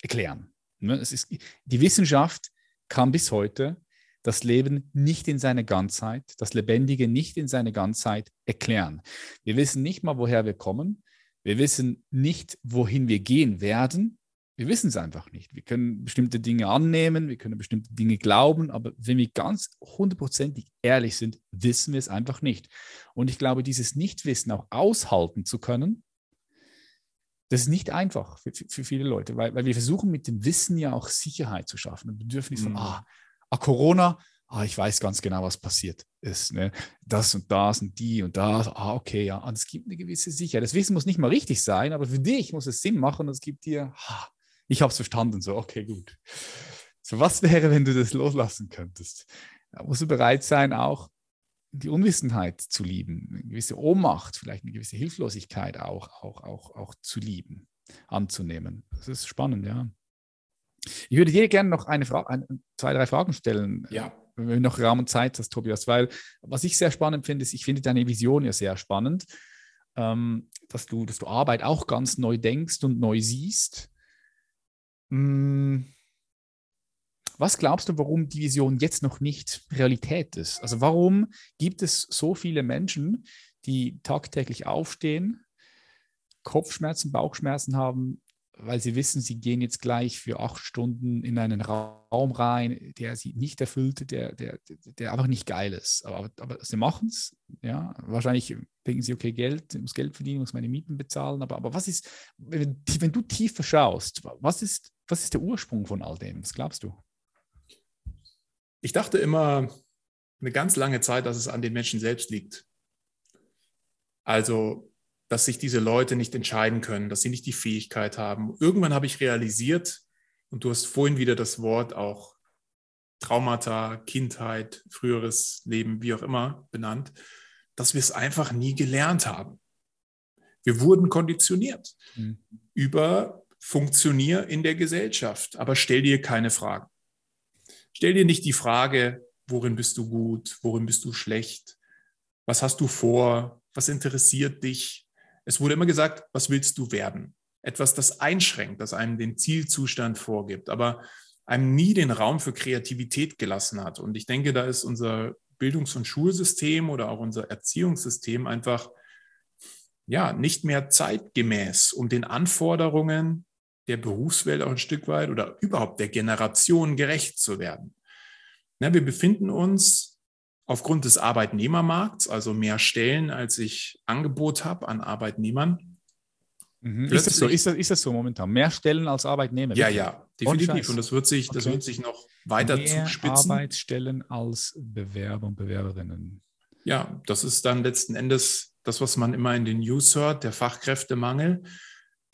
erklären. Ne? Es ist, die Wissenschaft kann bis heute das Leben nicht in seiner Ganzheit, das Lebendige nicht in seiner Ganzheit erklären. Wir wissen nicht mal, woher wir kommen. Wir wissen nicht, wohin wir gehen werden. Wir wissen es einfach nicht. Wir können bestimmte Dinge annehmen, wir können bestimmte Dinge glauben, aber wenn wir ganz hundertprozentig ehrlich sind, wissen wir es einfach nicht. Und ich glaube, dieses Nichtwissen auch aushalten zu können, das ist nicht einfach für, für viele Leute, weil, weil wir versuchen mit dem Wissen ja auch Sicherheit zu schaffen. Ein Bedürfnis von, mhm. ah, ah, Corona, ah, ich weiß ganz genau, was passiert ist. Ne? Das und das und die und das. Ah, okay, ja. Und es gibt eine gewisse Sicherheit. Das Wissen muss nicht mal richtig sein, aber für dich muss es Sinn machen und es gibt dir, ah, ich habe es verstanden, so, okay, gut. So, was wäre, wenn du das loslassen könntest? Da musst du bereit sein, auch die Unwissenheit zu lieben, eine gewisse Ohnmacht, vielleicht eine gewisse Hilflosigkeit auch, auch, auch, auch zu lieben, anzunehmen. Das ist spannend, ja. Ich würde dir gerne noch eine Frage, ein, zwei, drei Fragen stellen. Ja. Wenn du noch Raum und Zeit hast, Tobias, weil was ich sehr spannend finde, ist, ich finde deine Vision ja sehr spannend, ähm, dass, du, dass du Arbeit auch ganz neu denkst und neu siehst. Hm. Was glaubst du, warum die Vision jetzt noch nicht Realität ist? Also warum gibt es so viele Menschen, die tagtäglich aufstehen, Kopfschmerzen, Bauchschmerzen haben, weil sie wissen, sie gehen jetzt gleich für acht Stunden in einen Raum rein, der sie nicht erfüllt, der, der, der einfach nicht geil ist. Aber, aber sie machen es, ja. Wahrscheinlich denken sie, okay, Geld, ich muss Geld verdienen, muss meine Mieten bezahlen. Aber, aber was ist, wenn, wenn du tiefer schaust, was ist, was ist der Ursprung von all dem? Was glaubst du? Ich dachte immer eine ganz lange Zeit, dass es an den Menschen selbst liegt. Also dass sich diese Leute nicht entscheiden können, dass sie nicht die Fähigkeit haben. Irgendwann habe ich realisiert, und du hast vorhin wieder das Wort auch Traumata, Kindheit, früheres Leben, wie auch immer benannt, dass wir es einfach nie gelernt haben. Wir wurden konditioniert mhm. über Funktionier in der Gesellschaft, aber stell dir keine Fragen. Stell dir nicht die Frage, worin bist du gut, worin bist du schlecht, was hast du vor, was interessiert dich, es wurde immer gesagt, was willst du werden? Etwas, das einschränkt, das einem den Zielzustand vorgibt, aber einem nie den Raum für Kreativität gelassen hat. Und ich denke, da ist unser Bildungs- und Schulsystem oder auch unser Erziehungssystem einfach ja nicht mehr zeitgemäß, um den Anforderungen der Berufswelt auch ein Stück weit oder überhaupt der Generation gerecht zu werden. Ja, wir befinden uns aufgrund des Arbeitnehmermarkts, also mehr Stellen, als ich Angebot habe an Arbeitnehmern. Mhm. Ist, das so? Ist, das, ist das so momentan? Mehr Stellen als Arbeitnehmer? Ja, ja, definitiv. Und das wird sich, okay. das wird sich noch weiter mehr zuspitzen. Arbeitsstellen als Bewerber und Bewerberinnen. Ja, das ist dann letzten Endes das, was man immer in den News hört, der Fachkräftemangel,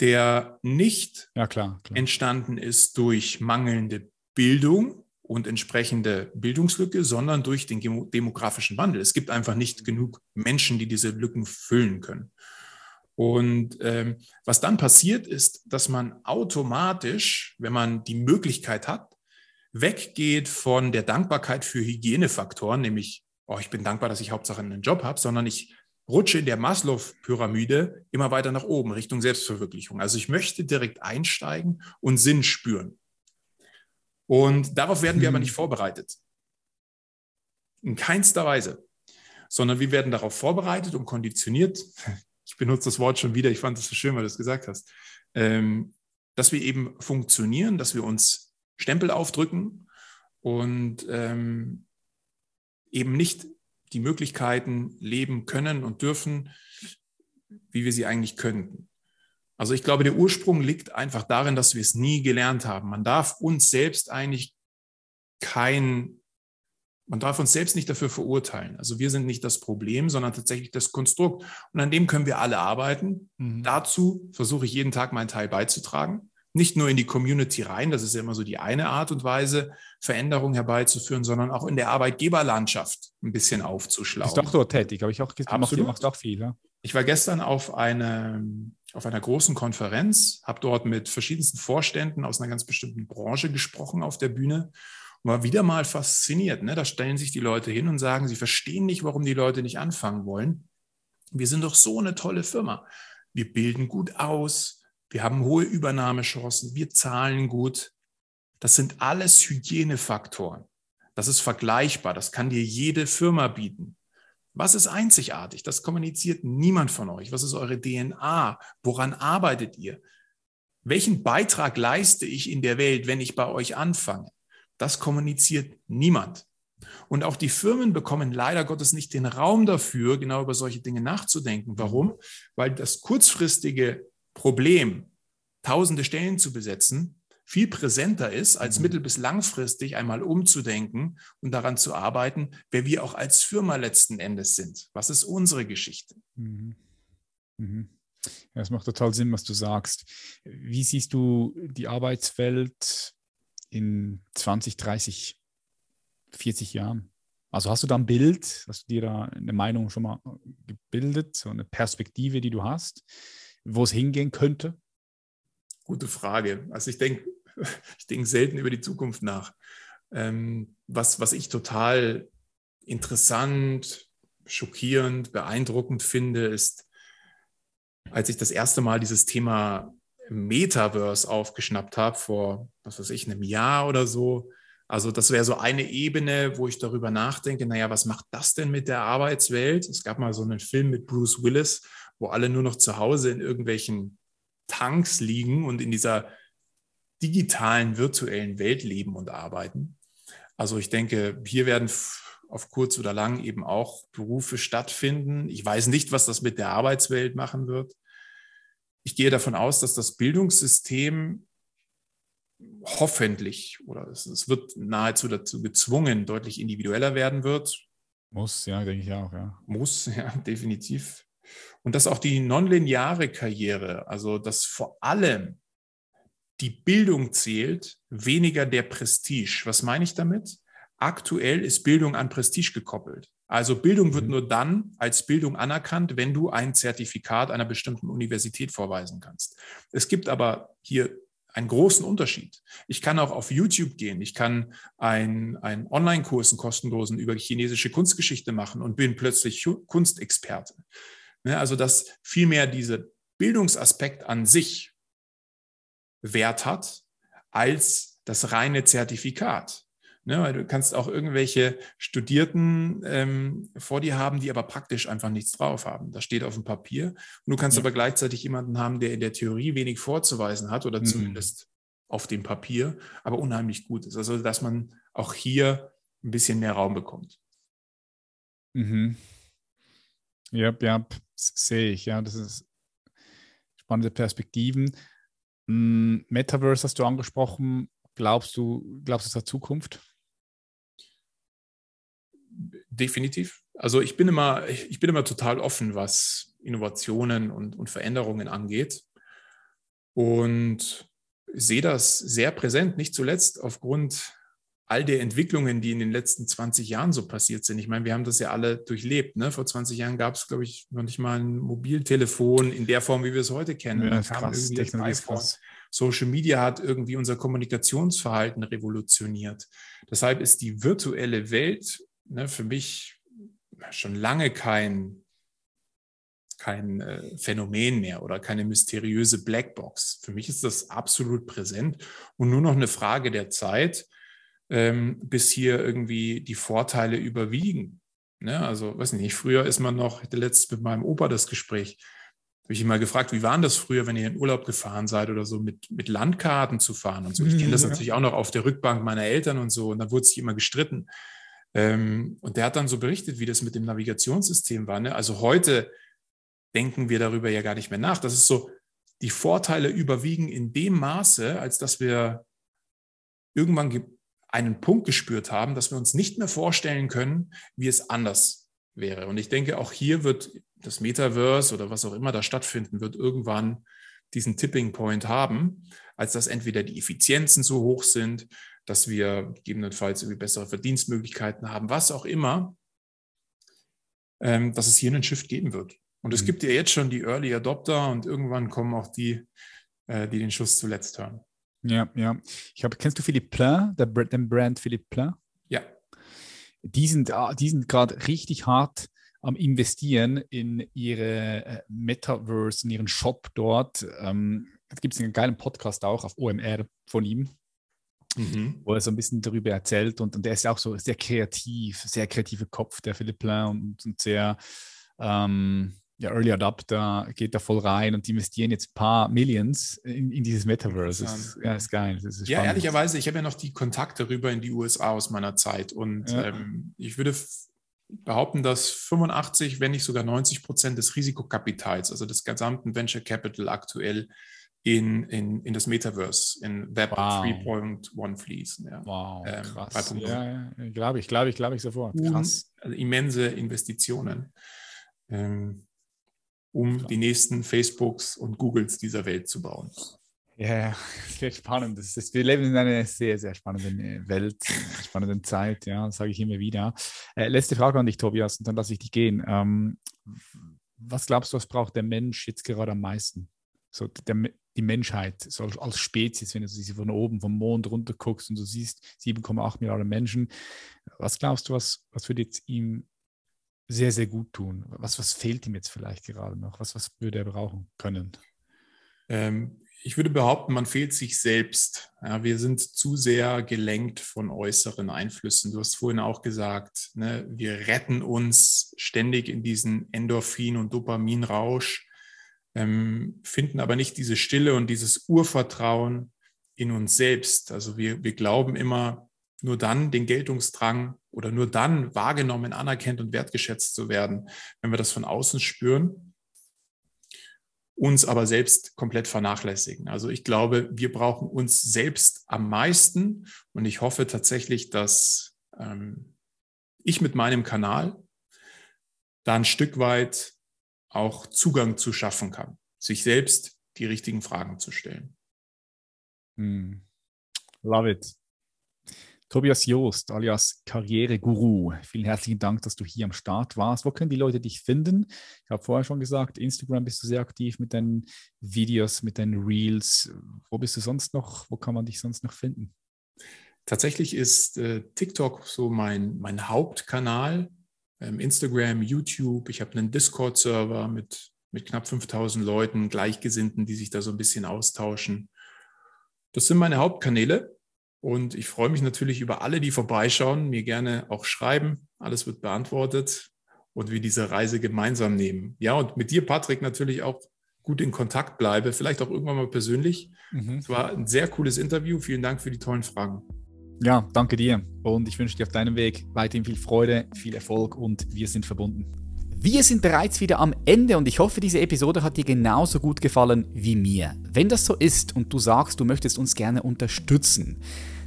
der nicht ja, klar, klar. entstanden ist durch mangelnde Bildung, und entsprechende Bildungslücke, sondern durch den demografischen Wandel. Es gibt einfach nicht genug Menschen, die diese Lücken füllen können. Und ähm, was dann passiert, ist, dass man automatisch, wenn man die Möglichkeit hat, weggeht von der Dankbarkeit für Hygienefaktoren, nämlich, oh, ich bin dankbar, dass ich Hauptsache einen Job habe, sondern ich rutsche in der Maslow-Pyramide immer weiter nach oben, Richtung Selbstverwirklichung. Also ich möchte direkt einsteigen und Sinn spüren. Und darauf werden wir aber hm. nicht vorbereitet. In keinster Weise. Sondern wir werden darauf vorbereitet und konditioniert. Ich benutze das Wort schon wieder, ich fand es so schön, weil du es gesagt hast. Ähm, dass wir eben funktionieren, dass wir uns Stempel aufdrücken und ähm, eben nicht die Möglichkeiten leben können und dürfen, wie wir sie eigentlich könnten. Also ich glaube, der Ursprung liegt einfach darin, dass wir es nie gelernt haben. Man darf uns selbst eigentlich kein, man darf uns selbst nicht dafür verurteilen. Also wir sind nicht das Problem, sondern tatsächlich das Konstrukt. Und an dem können wir alle arbeiten. Mhm. Dazu versuche ich jeden Tag meinen Teil beizutragen. Nicht nur in die Community rein, das ist ja immer so die eine Art und Weise, Veränderungen herbeizuführen, sondern auch in der Arbeitgeberlandschaft ein bisschen aufzuschlauen. Bist doch dort tätig, habe ich auch gesagt. Du machst auch viel. Ja? Ich war gestern auf, eine, auf einer großen Konferenz, habe dort mit verschiedensten Vorständen aus einer ganz bestimmten Branche gesprochen auf der Bühne und war wieder mal fasziniert. Ne? Da stellen sich die Leute hin und sagen, sie verstehen nicht, warum die Leute nicht anfangen wollen. Wir sind doch so eine tolle Firma. Wir bilden gut aus, wir haben hohe Übernahmechancen, wir zahlen gut. Das sind alles Hygienefaktoren. Das ist vergleichbar, das kann dir jede Firma bieten. Was ist einzigartig? Das kommuniziert niemand von euch. Was ist eure DNA? Woran arbeitet ihr? Welchen Beitrag leiste ich in der Welt, wenn ich bei euch anfange? Das kommuniziert niemand. Und auch die Firmen bekommen leider Gottes nicht den Raum dafür, genau über solche Dinge nachzudenken. Warum? Weil das kurzfristige Problem, tausende Stellen zu besetzen, viel präsenter ist, als mhm. mittel- bis langfristig einmal umzudenken und daran zu arbeiten, wer wir auch als Firma letzten Endes sind. Was ist unsere Geschichte? Mhm. Mhm. Ja, es macht total Sinn, was du sagst. Wie siehst du die Arbeitswelt in 20, 30, 40 Jahren? Also hast du da ein Bild, hast du dir da eine Meinung schon mal gebildet, so eine Perspektive, die du hast? Wo es hingehen könnte? Gute Frage. Also ich denke, ich denke selten über die Zukunft nach. Ähm, was, was ich total interessant, schockierend, beeindruckend finde, ist, als ich das erste Mal dieses Thema Metaverse aufgeschnappt habe, vor, was weiß ich, einem Jahr oder so. Also das wäre so eine Ebene, wo ich darüber nachdenke, naja, was macht das denn mit der Arbeitswelt? Es gab mal so einen Film mit Bruce Willis, wo alle nur noch zu Hause in irgendwelchen Tanks liegen und in dieser digitalen, virtuellen Welt leben und arbeiten. Also ich denke, hier werden auf kurz oder lang eben auch Berufe stattfinden. Ich weiß nicht, was das mit der Arbeitswelt machen wird. Ich gehe davon aus, dass das Bildungssystem hoffentlich oder es, es wird nahezu dazu gezwungen, deutlich individueller werden wird. Muss, ja, denke ich auch, ja. Muss, ja, definitiv. Und dass auch die nonlineare Karriere, also dass vor allem die Bildung zählt, weniger der Prestige. Was meine ich damit? Aktuell ist Bildung an Prestige gekoppelt. Also Bildung wird mhm. nur dann als Bildung anerkannt, wenn du ein Zertifikat einer bestimmten Universität vorweisen kannst. Es gibt aber hier einen großen Unterschied. Ich kann auch auf YouTube gehen. Ich kann einen, einen Online-Kurs, einen kostenlosen über chinesische Kunstgeschichte machen und bin plötzlich Kunstexperte. Ne, also dass vielmehr dieser Bildungsaspekt an sich Wert hat als das reine Zertifikat. Ne, weil du kannst auch irgendwelche Studierten ähm, vor dir haben, die aber praktisch einfach nichts drauf haben. Das steht auf dem Papier. Und du kannst ja. aber gleichzeitig jemanden haben, der in der Theorie wenig vorzuweisen hat oder mhm. zumindest auf dem Papier, aber unheimlich gut ist. Also dass man auch hier ein bisschen mehr Raum bekommt. Mhm. Ja, ja, sehe ich. Ja, das ist spannende Perspektiven. Hm, Metaverse hast du angesprochen. Glaubst du, glaubst du, es hat Zukunft? Definitiv. Also ich bin immer, ich bin immer total offen, was Innovationen und, und Veränderungen angeht. Und sehe das sehr präsent, nicht zuletzt aufgrund all der Entwicklungen, die in den letzten 20 Jahren so passiert sind. Ich meine, wir haben das ja alle durchlebt. Ne? Vor 20 Jahren gab es, glaube ich, noch nicht mal ein Mobiltelefon in der Form, wie wir es heute kennen. Ja, krass, krass. Social Media hat irgendwie unser Kommunikationsverhalten revolutioniert. Deshalb ist die virtuelle Welt ne, für mich schon lange kein, kein äh, Phänomen mehr oder keine mysteriöse Blackbox. Für mich ist das absolut präsent und nur noch eine Frage der Zeit, ähm, bis hier irgendwie die Vorteile überwiegen. Ne? Also, weiß nicht, früher ist man noch, ich hatte letztens mit meinem Opa das Gespräch, habe ich ihn mal gefragt, wie war das früher, wenn ihr in Urlaub gefahren seid oder so, mit, mit Landkarten zu fahren und so. Ich kenne das natürlich auch noch auf der Rückbank meiner Eltern und so, und da wurde sich immer gestritten. Ähm, und der hat dann so berichtet, wie das mit dem Navigationssystem war. Ne? Also heute denken wir darüber ja gar nicht mehr nach. Das ist so, die Vorteile überwiegen in dem Maße, als dass wir irgendwann einen Punkt gespürt haben, dass wir uns nicht mehr vorstellen können, wie es anders wäre. Und ich denke, auch hier wird das Metaverse oder was auch immer da stattfinden wird, irgendwann diesen Tipping Point haben, als dass entweder die Effizienzen zu hoch sind, dass wir gegebenenfalls irgendwie bessere Verdienstmöglichkeiten haben, was auch immer, ähm, dass es hier einen Shift geben wird. Und es mhm. gibt ja jetzt schon die Early Adopter und irgendwann kommen auch die, äh, die den Schuss zuletzt hören. Ja, ja. Ich habe, kennst du Philippe Plein, der, den Brand Philippe Plein? Ja. Die sind, ah, die sind gerade richtig hart am Investieren in ihre äh, Metaverse, in ihren Shop dort. Ähm, da gibt es einen geilen Podcast auch auf OMR von ihm, mhm. wo er so ein bisschen darüber erzählt und, und er ist auch so sehr kreativ, sehr kreativer Kopf, der Philippe Plein und, und sehr ähm, ja, Early Adapter geht da voll rein und die investieren jetzt ein paar Millions in, in dieses Metaverse. Das ist, ja, ist geil. Ist ja, ehrlicherweise, ich habe ja noch die Kontakte rüber in die USA aus meiner Zeit und ja. ähm, ich würde behaupten, dass 85, wenn nicht sogar 90 Prozent des Risikokapitals, also des gesamten Venture Capital aktuell in, in, in das Metaverse, in Web wow. 3.1 fließen. Ja. Wow, ähm, krass. Ja, glaube ich, glaube ich, glaube ich sofort. Krass. Also immense Investitionen. Ähm, um Klar. die nächsten Facebooks und Googles dieser Welt zu bauen. Ja, es wird spannend. Das ist, wir leben in einer sehr, sehr spannenden äh, Welt, spannenden Zeit, ja, das sage ich immer wieder. Äh, letzte Frage an dich, Tobias, und dann lasse ich dich gehen. Ähm, was glaubst du, was braucht der Mensch jetzt gerade am meisten? So der, die Menschheit so als Spezies, wenn du sie von oben vom Mond runter guckst und du siehst 7,8 Milliarden Menschen. Was glaubst du, was, was würde jetzt ihm sehr, sehr gut tun? Was, was fehlt ihm jetzt vielleicht gerade noch? Was, was würde er brauchen können? Ähm, ich würde behaupten, man fehlt sich selbst. Ja, wir sind zu sehr gelenkt von äußeren Einflüssen. Du hast vorhin auch gesagt, ne, wir retten uns ständig in diesen Endorphin- und Dopaminrausch, ähm, finden aber nicht diese Stille und dieses Urvertrauen in uns selbst. Also wir, wir glauben immer, nur dann den Geltungsdrang oder nur dann wahrgenommen, anerkannt und wertgeschätzt zu werden, wenn wir das von außen spüren uns aber selbst komplett vernachlässigen. Also ich glaube, wir brauchen uns selbst am meisten und ich hoffe tatsächlich, dass ähm, ich mit meinem Kanal da ein Stück weit auch Zugang zu schaffen kann, sich selbst die richtigen Fragen zu stellen. Mm. Love it. Tobias Joost, alias Karriereguru, vielen herzlichen Dank, dass du hier am Start warst. Wo können die Leute dich finden? Ich habe vorher schon gesagt, Instagram bist du sehr aktiv mit deinen Videos, mit deinen Reels. Wo bist du sonst noch? Wo kann man dich sonst noch finden? Tatsächlich ist äh, TikTok so mein, mein Hauptkanal. Ähm, Instagram, YouTube. Ich habe einen Discord-Server mit, mit knapp 5000 Leuten, Gleichgesinnten, die sich da so ein bisschen austauschen. Das sind meine Hauptkanäle. Und ich freue mich natürlich über alle, die vorbeischauen, mir gerne auch schreiben. Alles wird beantwortet und wir diese Reise gemeinsam nehmen. Ja, und mit dir, Patrick, natürlich auch gut in Kontakt bleibe, vielleicht auch irgendwann mal persönlich. Mhm. Es war ein sehr cooles Interview. Vielen Dank für die tollen Fragen. Ja, danke dir. Und ich wünsche dir auf deinem Weg weiterhin viel Freude, viel Erfolg und wir sind verbunden. Wir sind bereits wieder am Ende und ich hoffe, diese Episode hat dir genauso gut gefallen wie mir. Wenn das so ist und du sagst, du möchtest uns gerne unterstützen,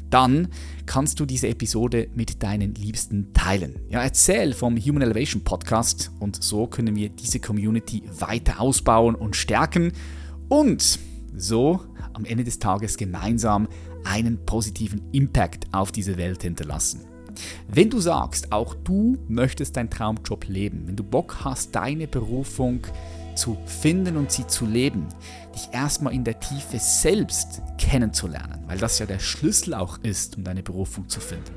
dann kannst du diese Episode mit deinen Liebsten teilen. Ja, erzähl vom Human Elevation Podcast und so können wir diese Community weiter ausbauen und stärken und so am Ende des Tages gemeinsam einen positiven Impact auf diese Welt hinterlassen. Wenn du sagst, auch du möchtest deinen Traumjob leben, wenn du Bock hast, deine Berufung zu finden und sie zu leben, dich erstmal in der Tiefe selbst kennenzulernen, weil das ja der Schlüssel auch ist, um deine Berufung zu finden.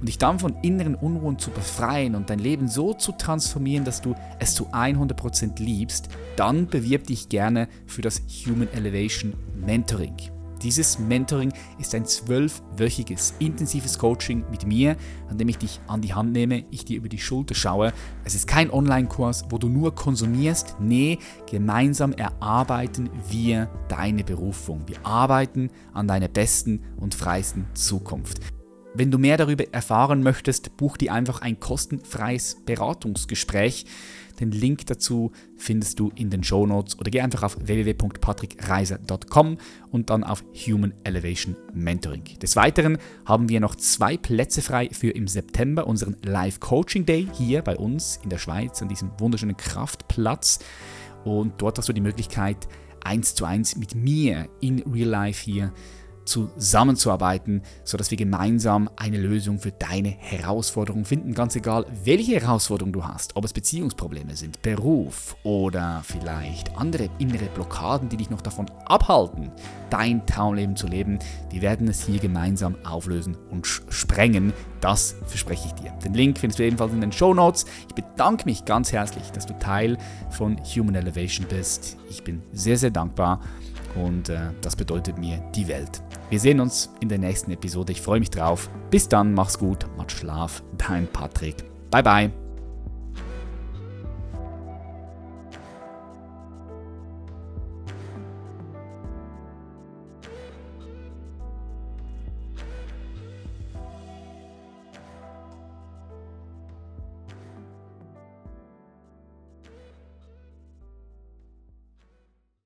Und dich dann von inneren Unruhen zu befreien und dein Leben so zu transformieren, dass du es zu 100% liebst, dann bewirb dich gerne für das Human Elevation Mentoring. Dieses Mentoring ist ein zwölfwöchiges intensives Coaching mit mir, an dem ich dich an die Hand nehme, ich dir über die Schulter schaue. Es ist kein Online-Kurs, wo du nur konsumierst. Nee, gemeinsam erarbeiten wir deine Berufung. Wir arbeiten an deiner besten und freisten Zukunft. Wenn du mehr darüber erfahren möchtest, buch dir einfach ein kostenfreies Beratungsgespräch. Den Link dazu findest du in den Show Notes oder geh einfach auf www.patrickreiser.com und dann auf Human Elevation Mentoring. Des Weiteren haben wir noch zwei Plätze frei für im September unseren Live Coaching Day hier bei uns in der Schweiz an diesem wunderschönen Kraftplatz. Und dort hast du die Möglichkeit, eins zu eins mit mir in Real Life hier zusammenzuarbeiten, sodass wir gemeinsam eine Lösung für deine Herausforderung finden. Ganz egal, welche Herausforderung du hast, ob es Beziehungsprobleme sind, Beruf oder vielleicht andere innere Blockaden, die dich noch davon abhalten, dein Traumleben zu leben. Wir werden es hier gemeinsam auflösen und sprengen. Das verspreche ich dir. Den Link findest du ebenfalls in den Show Notes. Ich bedanke mich ganz herzlich, dass du Teil von Human Elevation bist. Ich bin sehr, sehr dankbar und äh, das bedeutet mir die Welt. Wir sehen uns in der nächsten Episode. Ich freue mich drauf. Bis dann, mach's gut, macht Schlaf. Dein Patrick. Bye bye.